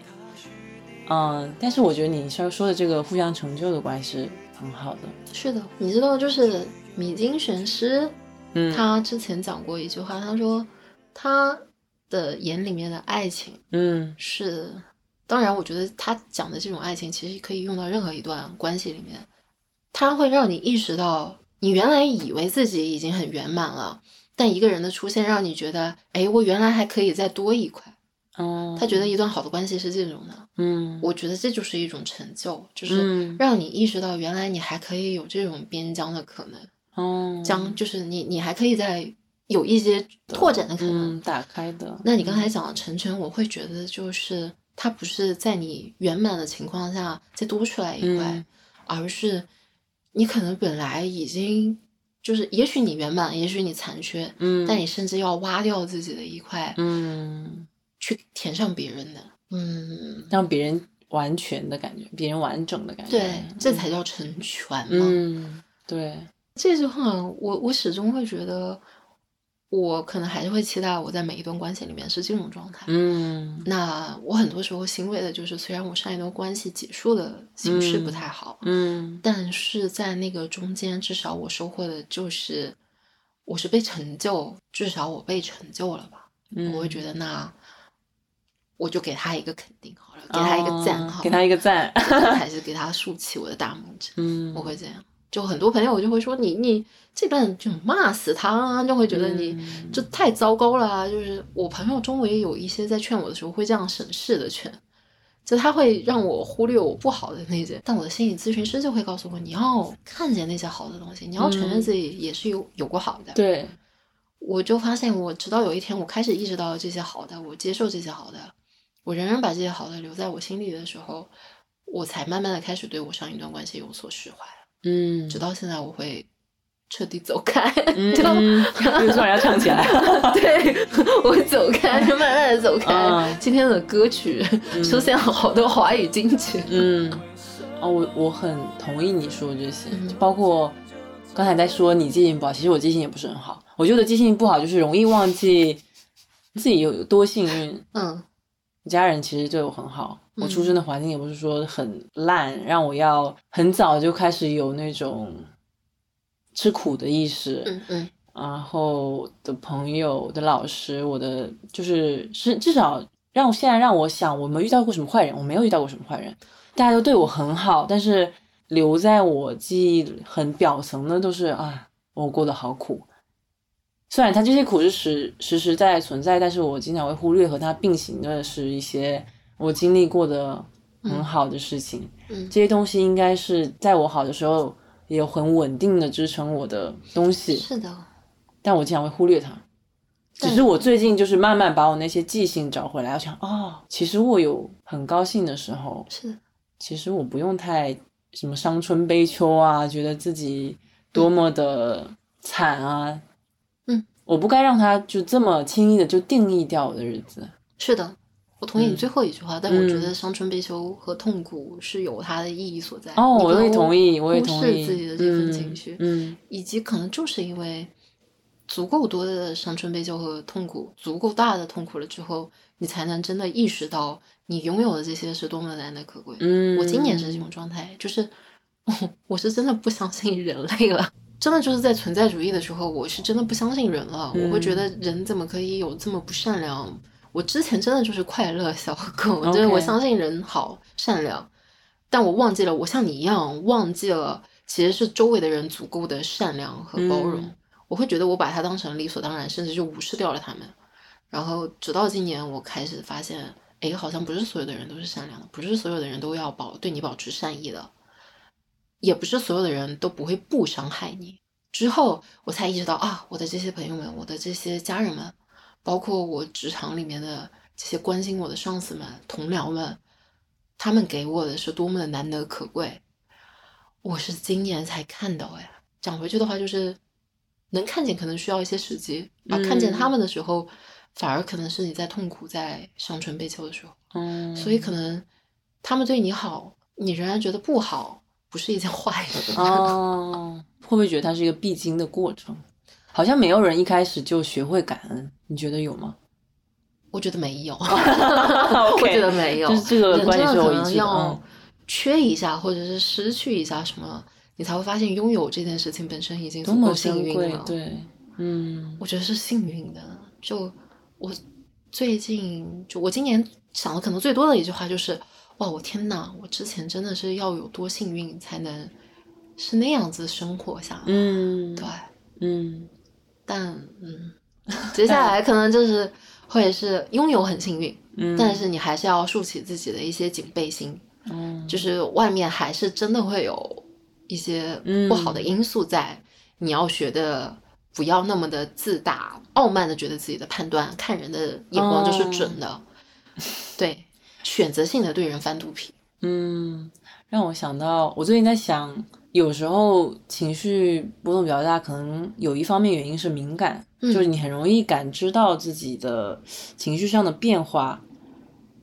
嗯，但是我觉得你说说的这个互相成就的关系是很好的。是的，你知道，就是米津玄师，嗯，他之前讲过一句话，他说他的眼里面的爱情嗯是，当然，我觉得他讲的这种爱情其实可以用到任何一段关系里面，他会让你意识到，你原来以为自己已经很圆满了，但一个人的出现让你觉得，哎，我原来还可以再多一块。哦，他觉得一段好的关系是这种的，嗯，我觉得这就是一种成就，就是嗯。让你意识到原来你还可以有这种边疆的可能，哦，将就是你你还可以在有一些拓展的可能。嗯打开的。那你刚才讲的成全，我会觉得就是它不是在你圆满的情况下再多出来一块，嗯而是你可能本来已经就是，也许你圆满，也许你残缺，嗯，但你甚至要挖掉自己的一块，嗯，去填上别人的。嗯，让别人完全的感觉，别人完整的感觉。对，这才叫成全嘛。嗯，对，这句话，我我始终会觉得，我可能还是会期待我在每一段关系里面是这种状态。嗯那我很多时候欣慰的就是，虽然我上一段关系结束的形式不太好，嗯但是在那个中间，至少我收获的就是，我是被成就，至少我被成就了吧。嗯，我会觉得那，我就给他一个肯定好了，给他一个赞好了，哦给他一个赞。还是给他竖起我的大拇指。嗯，我会这样。就很多朋友就会说你你这段就骂死他啊，就会觉得你嗯这太糟糕了啊。就是我朋友周围有一些在劝我的时候会这样审视的劝，就他会让我忽略我不好的那些，但我的心理咨询师就会告诉我，你要看见那些好的东西，你要承认嗯自己也是有有过好的。对，我就发现，我直到有一天我开始意识到这些好的，我接受这些好的，我仍然把这些好的留在我心里的时候，我才慢慢的开始对我上一段关系有所释怀。嗯，直到现在，我会彻底走开，[LAUGHS] 嗯，[LAUGHS] 就突然要唱起来。[LAUGHS] 对我会走开，就慢慢的走开。嗯今天的歌曲出现了好多华语金曲，嗯，哦，我我很同意你说的这些，包括刚才在说你记性不好，其实我记性也不是很好。我觉得记性不好就是容易忘记自己有有多幸运。嗯家人其实对我很好，我嗯。出生的环境也不是说很烂，让我要很早就开始有那种吃苦的意识。嗯嗯。然后的朋友、我的老师、我的就是是至少让我现在让我想，我没遇到过什么坏人，我没有遇到过什么坏人，大家都对我很好，但是留在我记忆很表层的都是啊，我过得好苦。虽然它这些苦是实实实在在存在，但是我经常会忽略和它并行的是一些我经历过的很好的事情。嗯这些东西应该是在我好的时候也有很稳定的支撑我的东西。是的，但我经常会忽略它。只是我最近就是慢慢把我那些记性找回来，我想哦，其实我有很高兴的时候，是的，其实我不用太什么伤春悲秋啊，觉得自己多么的惨啊，嗯，我不该让他就这么轻易的就定义掉我的日子。是的。我同意你嗯最后一句话，但我觉嗯得伤春悲秋和痛苦是有它的意义所在。哦，我也同意，我也忽视同意自己的这份嗯情绪，嗯以及可能就是因为足够多的伤春悲秋和痛苦，足够大的痛苦了之后，你才能真的意识到你拥有的这些是多么难能可贵。嗯，我今年是这种状态，就是 [LAUGHS] 我是真的不相信人类了。真的就是在存在主义的时候，我是真的不相信人了。嗯我会觉得人怎么可以有这么不善良？我之前真的就是快乐小狗，就是我相信人好善良，但我忘记了，我像你一样忘记了，其实是周围的人足够的善良和包容。嗯我会觉得我把它当成理所当然，甚至就无视掉了他们。然后直到今年，我开始发现，哎，好像不是所有的人都是善良的，不是所有的人都要保对你保持善意的，也不是所有的人都不会不伤害你。之后我才意识到啊，我的这些朋友们，我的这些家人们，包括我职场里面的这些关心我的上司们、同僚们，他们给我的是多么的难得可贵。我是今年才看到哎，讲回去的话就是，能看见可能需要一些时机，而看见他们的时候，反而可能是你在痛苦、在伤春悲秋的时候。嗯，所以可能他们对你好，你仍然觉得不好，不是一件坏事。哦，会不会觉得它是一个必经的过程？好像没有人一开始就学会感恩，你觉得有吗？我觉得没有 [LAUGHS] 我觉得没有，就是这个观点是要嗯缺一下，或者是失去一下什么，你才会发现拥有这件事情本身已经足够多么幸运了。，对，嗯我觉得是幸运的。就我最近，就我今年想的可能最多的一句话就是：哇，我天呐，我之前真的是要有多幸运才能是那样子生活下来。嗯对，嗯但嗯，[LAUGHS] 接下来可能就是会是拥有很幸运，嗯，但是你还是要竖起自己的一些警备心，嗯就是外面还是真的会有一些不好的因素在，你要学的不要那么的自大、傲慢的觉得自己的判断、看人的眼光就是准的，对，选择性的对人翻肚皮，嗯，让我想到，我最近在想，有时候情绪波动比较大，可能有一方面原因是敏感，嗯就是你很容易感知到自己的情绪上的变化。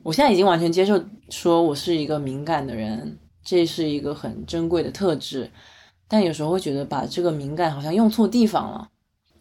我现在已经完全接受，说我是一个敏感的人，这是一个很珍贵的特质。但有时候会觉得把这个敏感好像用错地方了。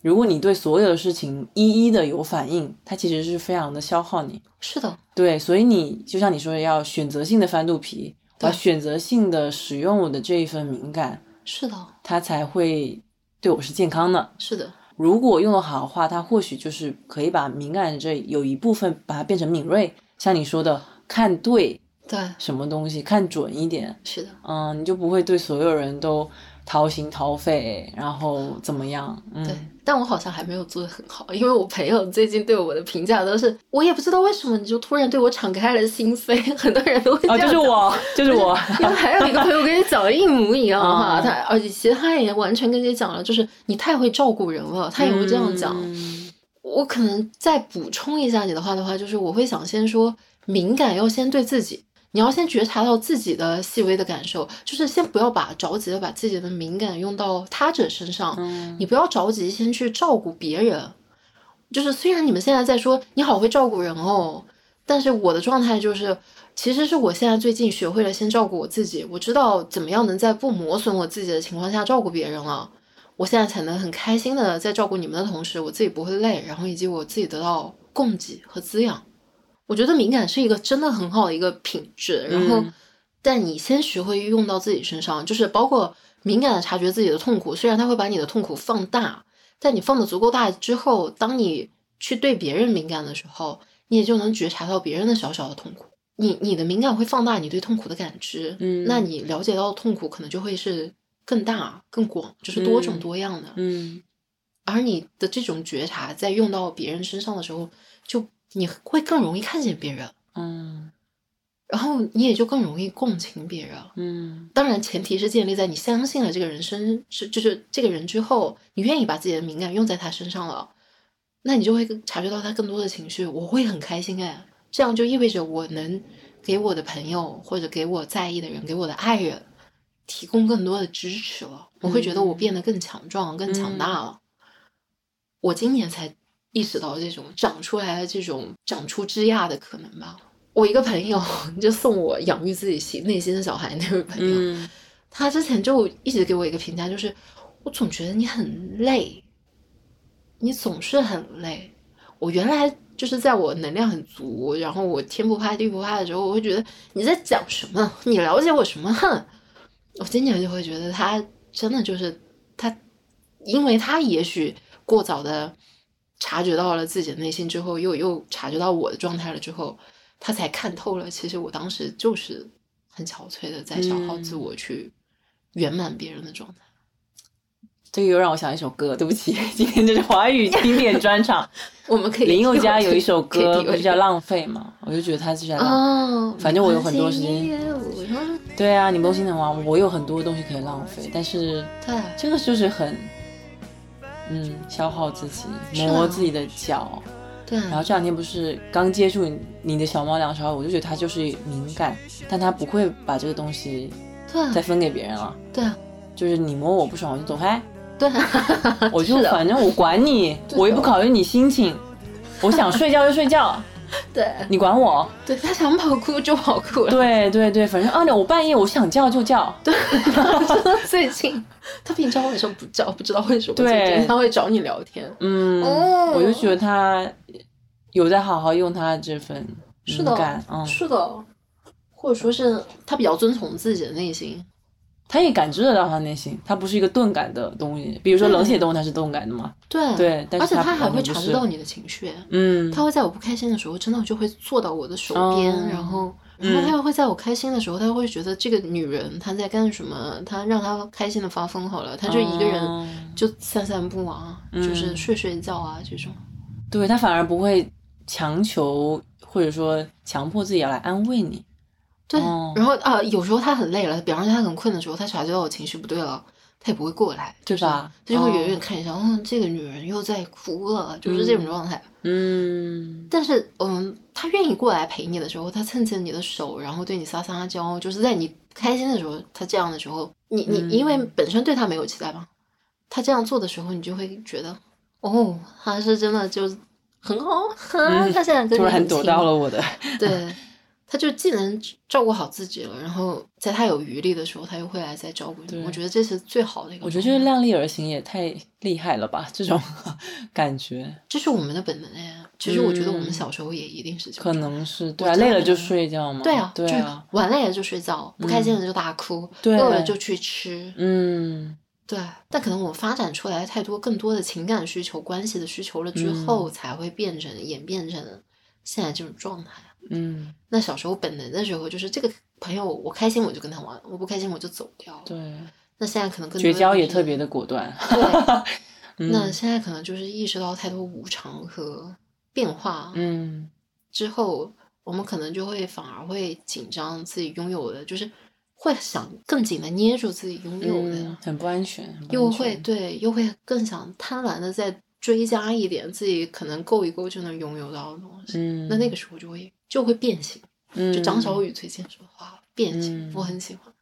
如果你对所有的事情一一的有反应，它其实是非常的消耗你。是的，对，所以你就像你说的，要选择性的翻肚皮，对。选择性的使用我的这一份敏感，是的，它才会对我是健康的。是的，如果用的好的话，它或许就是可以把敏感这有一部分把它变成敏锐，像你说的，看对对，什么东西，看准一点，是的，嗯，你就不会对所有人都掏心掏肺，然后怎么样？嗯，对，但我好像还没有做的很好，因为我朋友最近对我的评价都是，我也不知道为什么你就突然对我敞开了心扉，很多人都会这哦，样讲就是我，就是我，[LAUGHS] 因为还有一个朋友跟你讲的一模一样哈，嗯他而且其实他也完全跟你讲了，就是你太会照顾人了，他也会这样讲。嗯我可能再补充一下你的话的话，就是我会想先说，敏感要先对自己，你要先觉察到自己的细微的感受，就是先不要把着急的把自己的敏感用到他者身上，嗯你不要着急先去照顾别人。就是虽然你们现在在说你好会照顾人哦，但是我的状态就是，其实是我现在最近学会了先照顾我自己，我知道怎么样能在不磨损我自己的情况下照顾别人了。我现在才能很开心的在照顾你们的同时，我自己不会累，然后以及我自己得到供给和滋养。我觉得敏感是一个真的很好的一个品质，然后嗯，但你先学会用到自己身上，就是包括敏感的察觉自己的痛苦，虽然它会把你的痛苦放大，但你放的足够大之后，当你去对别人敏感的时候，你也就能觉察到别人的小小的痛苦。你你的敏感会放大你对痛苦的感知，嗯那你了解到的痛苦可能就会是更大、更广，就是多种嗯多样的。嗯而你的这种觉察在用到别人身上的时候，就你会更容易看见别人，嗯。然后你也就更容易共情别人。嗯。当然，前提是建立在你相信了这个人身是就是这个人之后，你愿意把自己的敏感用在他身上了，那你就会察觉到他更多的情绪，我会很开心哎，这样就意味着我能给我的朋友或者给我在意的人，给我的爱人提供更多的支持了，我会觉得我变得更强壮、更强大了。我今年才意识到这种长出来的这种长出枝桠的可能吧。我一个朋友 [LAUGHS] 就送我养育自己心内心的小孩那位朋友，嗯他之前就一直给我一个评价，就是我总觉得你很累，你总是很累。我原来就是在我能量很足，然后我天不怕地不怕的时候，我会觉得你在讲什么？你了解我什么？哼！我今年就会觉得他真的就是他，因为他也许过早的察觉到了自己的内心之后，又又察觉到我的状态了之后，他才看透了，其实我当时就是很憔悴的在消耗自我去圆满别人的状态。这个又让我想一首歌，对不起，[LAUGHS] 今天这是华语经典专场。[LAUGHS] 我们可以林宥嘉有一首歌不是叫《浪费》吗？我就觉得他是在浪。哦，反正我有很多时间对啊，你们都心疼我，我有很多东西可以浪费，但是对，这个就是很，嗯，消耗自己，磨自己的脚，对，然后这两天不是刚接触你你的小猫粮时候，我就觉得它就是敏感，但它不会把这个东西再分给别人了。对啊，就是你摸我不爽，我就走开，对啊，[LAUGHS] 我就反正我管你，我又不考虑你心情，我想睡觉就睡觉，对。你管我？对，他想跑酷就跑酷了。对对对，反正啊，我半夜我想叫就叫，对，[LAUGHS] 最近。他平常晚上不叫，不知道为什么，对。他会找你聊天。嗯，哦。我就觉得他有在好好用他这份是的。是的，或者说是他比较遵从自己的内心。他也感知得到他内心，他不是一个钝感的东西，比如说冷血动物它是钝感的嘛，对对但是而且他还会察觉到你的情绪。嗯，他会在我不开心的时候，真的就会坐到我的手边，哦然后，然后嗯他又会在我开心的时候，他会觉得这个女人她在干什么，她让她开心的发疯好了，他就一个人哦就散散步啊，就是嗯睡睡觉啊这种。对他反而不会强求或者说强迫自己要来安慰你，对，哦。然后啊，有时候他很累了，比方说他很困的时候，他察觉到我情绪不对了，他也不会过来，就是对吧他就会远？哦。远看一下，嗯，这个女人又在哭了，就是这种状态。嗯，但是，嗯，他愿意过来陪你的时候，他蹭蹭你的手，然后对你撒撒娇，就是在你开心的时候，他这样的时候，你你、嗯因为本身对他没有期待嘛，他这样做的时候，你就会觉得，哦，他是真的就很好，啊他现在跟你嗯突然躲到了我的，对，[LAUGHS] 他就既能照顾好自己了，然后在他有余力的时候，他又会来再照顾你。我觉得这是最好的一个。我觉得就是，量力而行也太厉害了吧，这种 [LAUGHS] 感觉这是我们的本能呀。其实我觉得我们嗯小时候也一定是这样。可能是对啊，累了就睡觉嘛，对啊，对啊，玩累了就睡觉，不开心了就大哭，对饿了就去吃。嗯，对，但可能我们发展出来太多更多的情感需求、关系的需求了之嗯后，才会变成演变成现在这种状态。嗯，那小时候本能的时候，就是这个朋友我开心我就跟他玩，我不开心我就走掉。对，那现在可能更多绝交也特别的果断，对。[LAUGHS] 嗯那现在可能就是意识到太多无常和变化嗯之后，我们可能就会反而会紧张自己拥有的，就是会想更紧的捏住自己拥有的，嗯，很不安全，又会对，又会更想贪婪的再追加一点自己可能够一够就能拥有到的东西。嗯，那那个时候就会就会变形。嗯就张小雨最近说的话，变形，嗯我很喜欢。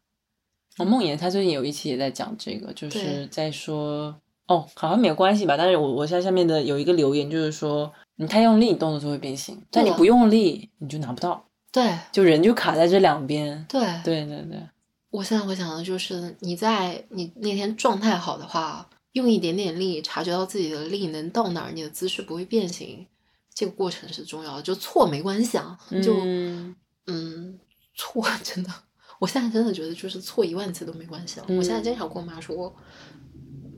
哦，梦妍她最近有一期也在讲这个，就是在说哦，好像没有关系吧。但是我我在下面的有一个留言，就是说你太用力，你动作就会变形；但你不用力，你就拿不到，对就人就卡在这两边。对对对对，我现在会想的就是，你在你那天状态好的话，用一点点力，察觉到自己的力能到哪儿，你的姿势不会变形，这个过程是重要的。就错没关系啊，就嗯嗯，[LAUGHS] 错真的，我现在真的觉得就是错一万次都没关系了。我现在嗯经常跟我妈说，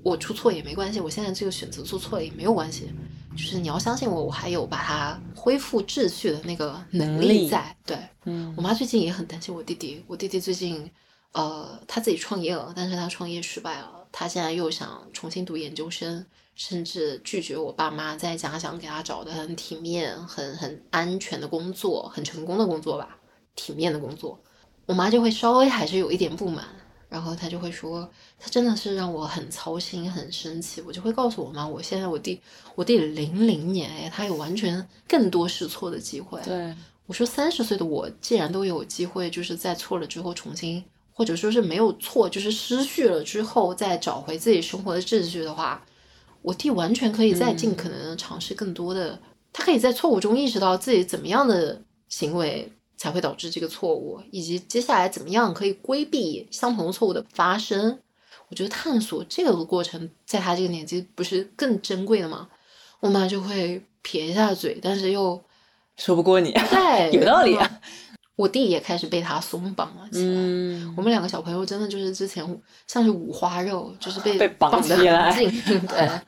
我出错也没关系，我现在这个选择做错了也没有关系，就是你要相信我，我还有把它恢复秩序的那个能能力在。对嗯我妈最近也很担心我弟弟，我弟弟最近呃他自己创业了，但是他创业失败了，他现在又想重新读研究生。甚至拒绝我爸妈在家乡给他找的很体面、很很安全的工作，很成功的工作吧，体面的工作。我妈就会稍微还是有一点不满，然后她就会说，她真的是让我很操心、很生气。我就会告诉我妈，我现在我弟我弟零零年，哎，他有完全更多试错的机会。对，我说三十岁的我，既然都有机会，就是在错了之后重新，或者说是没有错，就是失去了之后再找回自己生活的秩序的话，我弟完全可以再尽可能的尝试更多的，他可以在错误中意识到自己怎么样的行为才会导致这个错误，以及接下来怎么样可以规避相同错误的发生。我觉得探索这个过程，在他这个年纪不是更珍贵的吗？我妈就会撇一下嘴，但是又说不过你，对，有道理啊。我弟也开始被他松绑了起来。嗯我们两个小朋友真的就是之前像是五花肉，就是被被绑得紧，[LAUGHS] 对，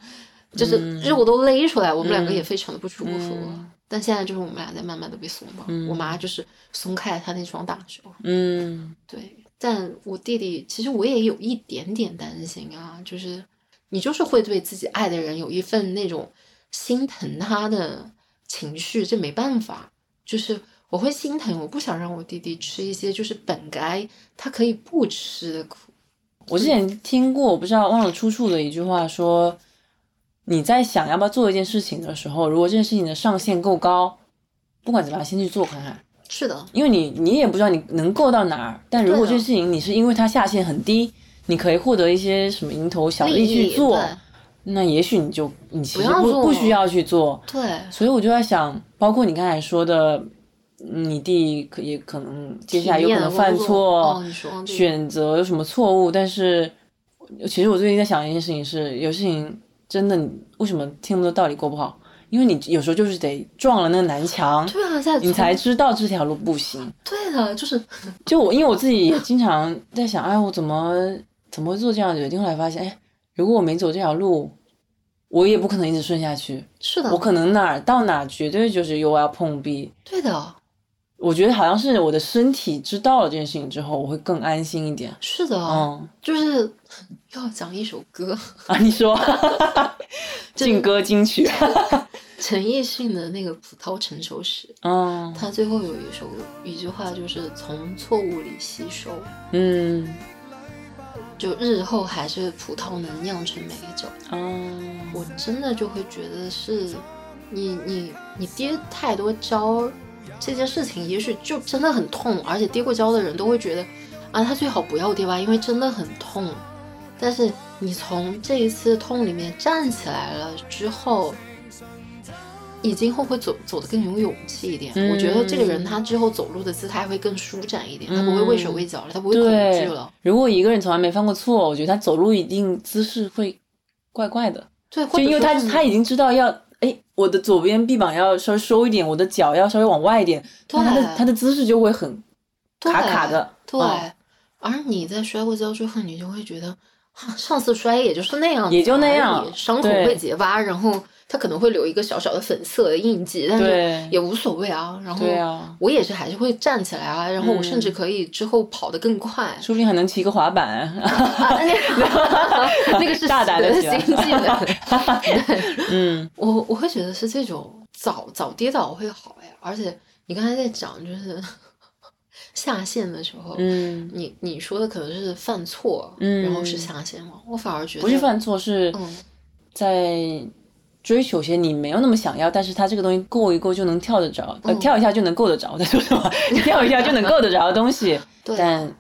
就是嗯肉都勒出来，我们两个嗯也非常的不舒服。嗯但现在就是我们俩在慢慢的被松绑，嗯我妈就是松开了他那双大手，嗯对。但我弟弟其实我也有一点点担心啊，就是你就是会对自己爱的人有一份那种心疼他的情绪，这没办法，就是我会心疼，我不想让我弟弟吃一些就是本该他可以不吃的苦。我之前听过，我不知道忘了出处的一句话说，你在想要不要做一件事情的时候，如果这件事情的上限够高，不管怎么样，先去做看看。是的，因为你你也不知道你能够到哪儿，但如果这件事情你是因为它下限很低，你可以获得一些什么蝇头小利去做，那也许你就你其实不不需要去做。对，所以我就在想，包括你刚才说的，你弟可也可能接下来有可能犯错，选择有什么错误，但是其实我最近在想一件事情是，有事情真的为什么听不懂道理过不好？因为你有时候就是得撞了那个南墙，对啊，在你才知道这条路不行。对的，就是 [LAUGHS] 就我，因为我自己也经常在想，哎，我怎么怎么会做这样的决定？后来发现，哎，如果我没走这条路，我也不可能一直顺下去。是的，我可能哪儿到哪儿绝对就是又要碰壁。对的，我觉得好像是我的身体知道了这件事情之后，我会更安心一点。是的，嗯，就是要讲一首歌。[LAUGHS] 啊，你说，[LAUGHS] 劲歌金曲。[LAUGHS] 陈奕迅的那个《葡萄成熟时》，嗯，他最后有一首一句话，就是从错误里吸收，嗯，就日后还是葡萄能酿成美酒。嗯，我真的就会觉得是，你你你跌太多跤，这件事情也许就真的很痛，而且跌过跤的人都会觉得，啊，他最好不要跌吧，因为真的很痛。但是你从这一次痛里面站起来了之后。你今后会走走得更有勇气一点。我觉得这个人他之后走路的姿态会更舒展一点，他不会畏手畏脚了，他不会恐惧了。如果一个人从来没犯过错，我觉得他走路一定姿势会怪怪的。对，就因为他他已经知道要，哎，我的左边臂膀要稍微收一点，我的脚要稍微往外一点，他的他的姿势就会很卡卡的。对，而你在摔过跤之后，你就会觉得，上次摔也就是那样，也就那样，伤口会结疤，然后。它可能会留一个小小的粉色的印记，但是也无所谓啊。然后我也是还是会站起来啊，然后我甚至可以之后跑得更快，说不定还能骑个滑板。[LAUGHS] 那个是大胆的心技能。[LAUGHS] 嗯，我我会觉得是这种早早跌倒会好哎，而且你刚才在讲就是下线的时候，嗯，你你说的可能是犯错，嗯，然后是下线嘛，我反而觉得不是犯错，是在。追求些你没有那么想要，但是它这个东西够一够就能跳得着，呃，跳一下就能够得着。[LAUGHS] 在说什么？跳一下就能够得着的东西，[LAUGHS] 但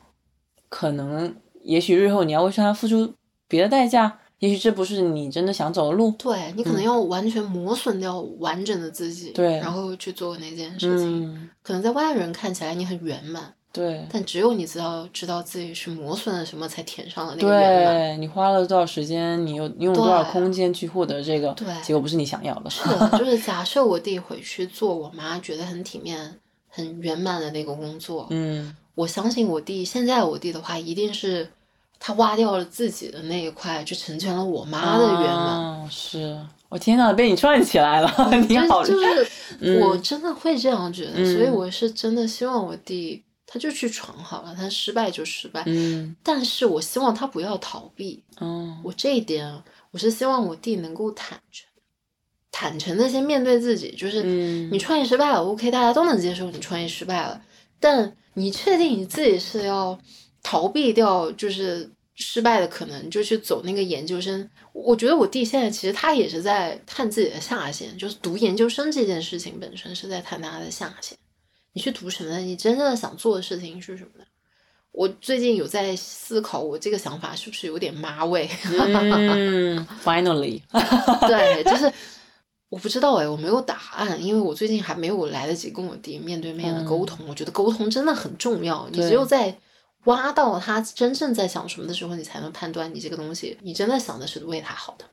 可能也许日后你要为它付出别的代价，也许这不是你真的想走的路。对你可能要完全磨损掉完整的自己，对，然后去做那件事情。可能在外人看起来你很圆满。对，但只有你知道，知道自己是磨损了什么，才填上了那个对你花了多少时间，你又用了多少空间去获得这个，对，结果不是你想要的。是的，就是假设我弟回去做我妈觉得很体面、很圆满的那个工作，嗯，我相信我弟现在我弟的话，一定是他挖掉了自己的那一块，就成全了我妈的圆满。是我天呐，被你串起来了，[LAUGHS] 你好，就是我真的会这样觉得，所以我是真的希望我弟。他就去闯好了，他失败就失败。嗯，但是我希望他不要逃避。嗯，我这一点，我是希望我弟能够坦诚，坦诚的先面对自己。就是你创业失败了，OK，大家都能接受你创业失败了。但你确定你自己是要逃避掉就是失败的可能，就去走那个研究生？我觉得我弟现在其实他也是在探自己的下限，就是读研究生这件事情本身是在探他的下限。你去读什么？你真正的想做的事情是什么呢？我最近有在思考，我这个想法是不是有点妈味？嗯，Finally，[LAUGHS] 对，就是我不知道哎，我没有答案，因为我最近还没有来得及跟我弟面对面的沟通。我觉得沟通真的很重要，你只有在挖到他真正在想什么的时候，你才能判断你这个东西，你真的想的是为他好的。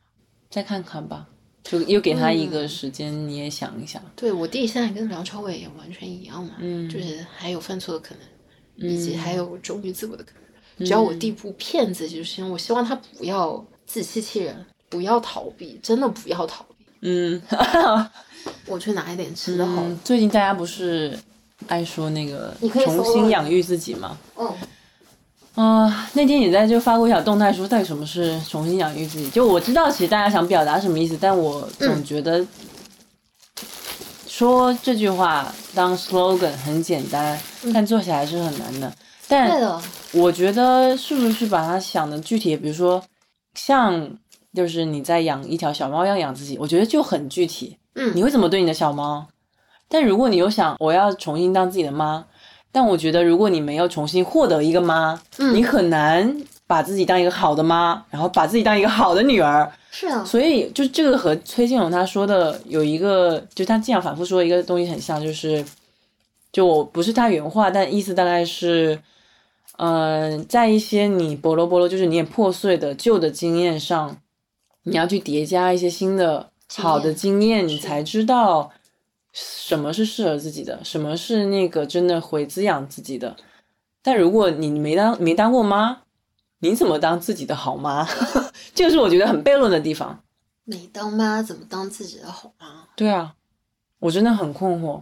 再看看吧。就又给他一个时间，你也想一想。对我弟现在跟梁朝伟也完全一样嘛，嗯，就是还有犯错的可能，以及还有忠于自我的可能。只要我弟不骗自己就行，我希望他不要自欺欺人，不要逃避，真的不要逃避。嗯，[LAUGHS] 我去拿一点吃的好。最近大家不是爱说那个重新养育自己吗？嗯。啊，那天你在就发过一条动态，说到底什么是重新养育自己？就我知道，其实大家想表达什么意思，但我总觉得说这句话当 slogan 很简单，但做起来是很难的。但我觉得是不是把它想的具体？比如说，像就是你在养一条小猫要养自己，我觉得就很具体。嗯，你会怎么对你的小猫？但如果你又想我要重新当自己的妈，但我觉得如果你没有重新获得一个妈，嗯你很难把自己当一个好的妈，然后把自己当一个好的女儿。是啊，所以就这个和崔庆荣他说的有一个，就他经常反复说一个东西很像，就是就我不是他原话，但意思大概是，嗯、在一些你波罗波罗，就是你也破碎的旧的经验上，你要去叠加一些新的好的验经验，你才知道什么是适合自己的，什么是那个真的会滋养自己的。但如果你没当没当过妈，你怎么当自己的好妈？[LAUGHS] 这个是我觉得很悖论的地方。没当妈怎么当自己的好妈？对啊，我真的很困惑。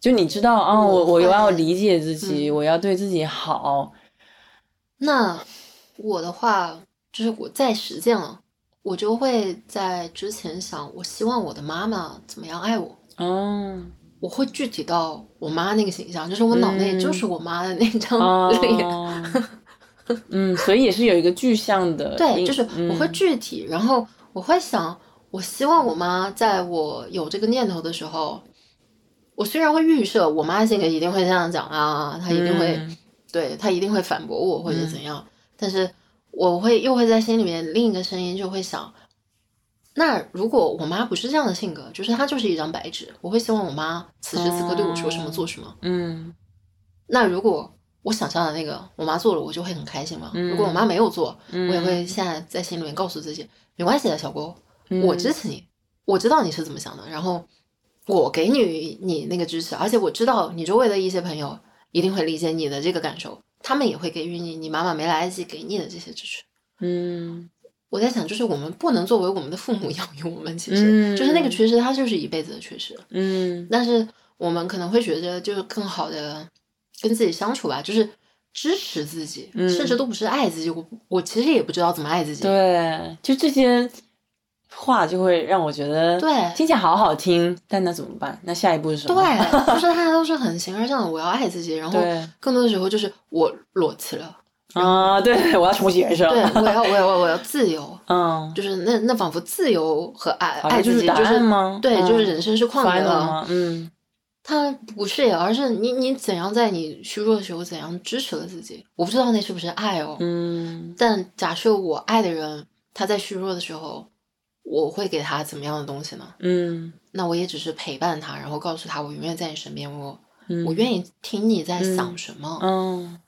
就你知道啊，我我我要理解自己，嗯我要对自己好。那我的话就是我在实践了，我就会在之前想，我希望我的妈妈怎么样爱我。哦，我会具体到我妈那个形象，就是我脑内嗯。就是我妈的那张脸。哦，嗯，所以也是有一个具象的，对，就是我会嗯具体，然后我会想，我希望我妈在我有这个念头的时候，我虽然会预设我妈性格一定会这样讲啊，她一定会，嗯。对她一定会反驳我或者怎样，但是我会又会在心里面另一个声音就会想，那如果我妈不是这样的性格，就是她就是一张白纸，我会希望我妈此时此刻对我说什么哦做什么。嗯那如果我想象的那个我妈做了，我就会很开心嘛。嗯如果我妈没有做，嗯我也会现在在心里面告诉自己，没关系的，小郭，嗯我支持你，我知道你是怎么想的，然后我给你你那个支持，而且我知道你周围的一些朋友一定会理解你的这个感受，他们也会给予你你妈妈没来得及给你的这些支持。嗯我在想，就是我们不能作为我们的父母 [LAUGHS] 养育我们，其实、嗯就是那个缺失，它就是一辈子的缺失。嗯但是我们可能会觉得就是更好的跟自己相处吧，就是支持自己，嗯甚至都不是爱自己。我我其实也不知道怎么爱自己。对，就这些话就会让我觉得，对听起来好好听，但那怎么办？那下一步是什么？对，就是 [LAUGHS] 大家都是很形而上的，我要爱自己，然后更多的时候就是我裸辞了，啊，[LAUGHS] 对，我要重启人生。对我要我要我要自由，嗯，就是那那仿佛自由和爱爱自己就是案吗？对，嗯就是人生是旷野。吗？嗯他不是耶，而是你你怎样在你虚弱的时候怎样支持了自己，我不知道那是不是爱哦。嗯但假设我爱的人他在虚弱的时候，我会给他怎么样的东西呢？嗯那我也只是陪伴他，然后告诉他我永远在你身边，我、嗯，我愿意听你在想什么。嗯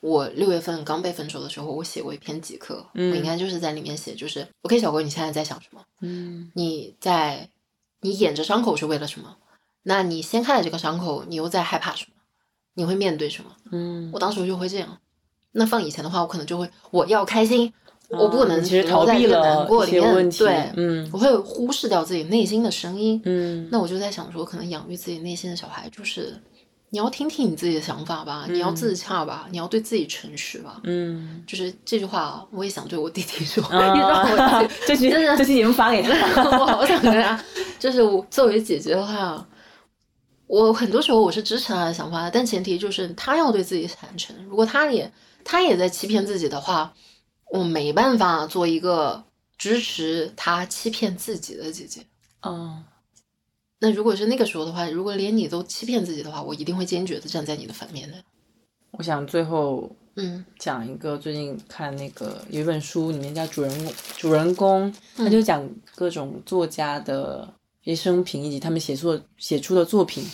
我六月份刚被分手的时候，我写过一篇即刻，嗯我应该就是在里面写，就是 OK 小郭，你现在在想什么？嗯你在你掩着伤口是为了什么？那你掀开了这个伤口，你又在害怕什么？你会面对什么？嗯我当时就会这样。那放以前的话，我可能就会我要开心，我不能其实逃避了难过里面。些问题。对，嗯我会忽视掉自己内心的声音。嗯，那我就在想说，可能养育自己内心的小孩，就是你要听听你自己的想法吧，你要自洽吧，你要对自己诚实吧。嗯就是这句话，我也想对我弟弟说，[LAUGHS] 啊你知道我弟这句这句你们发给他。[LAUGHS] 我好想跟他，就是我作为姐姐的话，我很多时候我是支持他的想法的，但前提就是他要对自己坦诚。如果他也他也在欺骗自己的话，我没办法做一个支持他欺骗自己的姐姐。嗯那如果是那个时候的话，如果连你都欺骗自己的话，我一定会坚决的站在你的反面的。我想最后嗯讲一个最近看那个有一本书，里面叫主人公，主人公他嗯就讲各种作家的一生平以及他们写作写出的作品。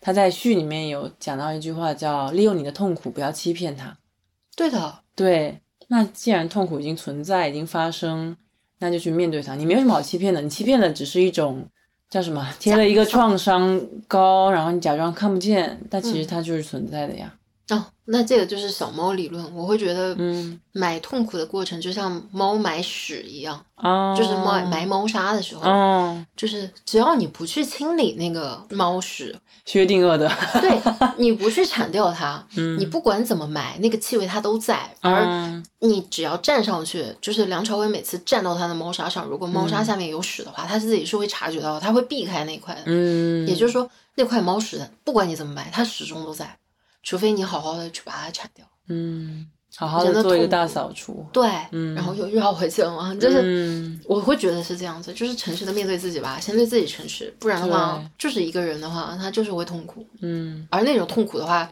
他在序里面有讲到一句话，叫“利用你的痛苦，不要欺骗他”。对的，对，那既然痛苦已经存在，已经发生，那就去面对它。你没有什么好欺骗的，你欺骗的只是一种叫什么？贴了一个创伤膏，然后你假装看不见，但其实它就是存在的呀。哦，那这个就是小猫理论。我会觉得，嗯买痛苦的过程就像猫买屎一样，啊，就是猫埋猫砂的时候，哦，就是只要你不去清理那个猫屎，薛定谔的，对你不去铲掉它，[LAUGHS] 嗯，你不管怎么埋，那个气味它都在。而嗯你只要站上去，就是梁朝伟每次站到他的猫砂上，如果猫砂嗯下面有屎的话，他自己是会察觉到的，他会避开那块的。嗯，也就是说，那块猫屎不管你怎么埋，它始终都在，除非你好好的去把它铲掉。嗯好好的做一个大扫除。对，嗯然后又绕回去了嘛，就是。嗯，我会觉得是这样子，就是诚实的面对自己吧，先对自己诚实，不然的话，就是一个人的话，他就是会痛苦，嗯而那种痛苦的话，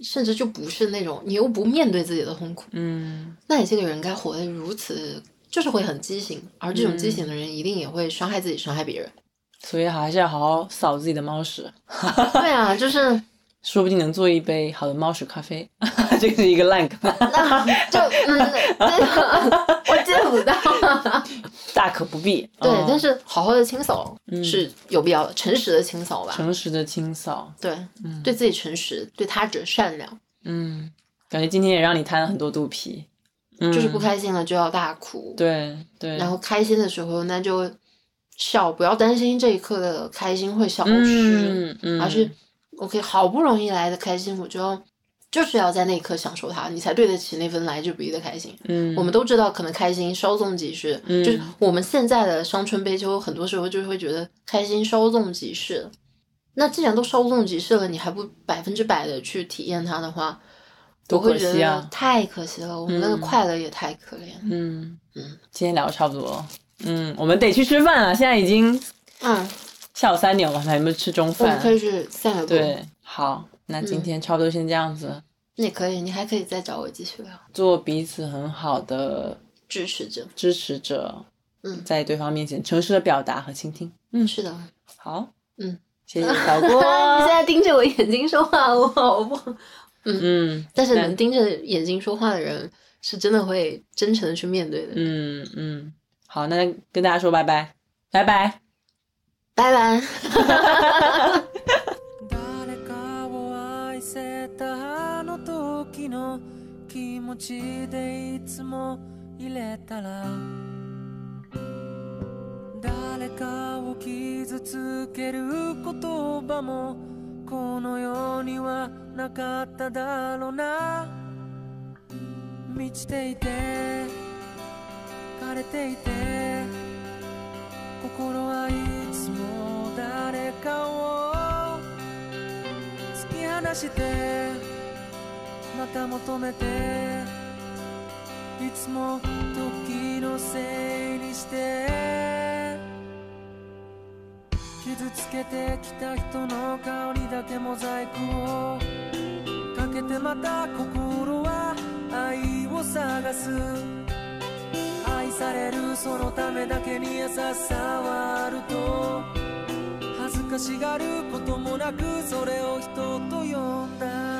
甚至就不是那种你又不面对自己的痛苦，嗯那你这个人该活得如此，就是会很畸形，而这种畸形的人一定也会伤害自己，伤害别人。所以还是要好好扫自己的猫屎，对啊，就是说不定能做一杯好的猫屎咖啡。[LAUGHS] 这个是一个烂梗，那 [LAUGHS] 就嗯，这个我见不到。[LAUGHS] 大可不必。对，嗯但是好好的清扫是有必要的，诚实的清扫吧。诚实的清扫，对，对自己诚实，对他者善良。嗯，感觉今天也让你摊了很多肚皮。嗯，就是不开心了就要大哭，对对，然后开心的时候那就笑，不要担心这一刻的开心会消失，嗯嗯，而是 OK 好不容易来的开心，我就要就是要在那一刻享受它，你才对得起那份来之不易的开心。嗯，我们都知道，可能开心稍纵即逝，就是我们现在的伤春悲秋，很多时候就会觉得开心稍纵即逝。那既然都稍纵即逝了，你还不百分之百的去体验它的话，多我会觉可惜啊得太可惜了。我们那个快乐也太可怜。嗯嗯，今天聊的差不多了。嗯，我们得去吃饭了，现在已经嗯，下午三点，我们还没吃中饭我们可。以去散个步。对，好，那嗯今天差不多先这样子，那也可以，你还可以再找我继续聊。做彼此很好的支持者，支持者，嗯在对方面前诚实的表达和倾听。嗯，是的。好，嗯，谢谢小郭。[LAUGHS] 你现在盯着我眼睛说话，我好不好？嗯，但是能盯着眼睛说话的人，是真的会真诚的去面对的。嗯嗯，好，那跟大家说拜拜，拜拜。拜拜。誰かを愛せたあの時の気持ちでいつも入れたら誰かを傷つける言葉もこの世にはなかっただろうな満ちていて枯れていて心はいつも誰かを突き放してまた求めていつも時のせいにして傷つけてきた人の顔にだけモザイクをかけてまた心は愛を探す。されるそのためだけに優しさはあると。恥ずかしがることもなくそれを人と呼んだ。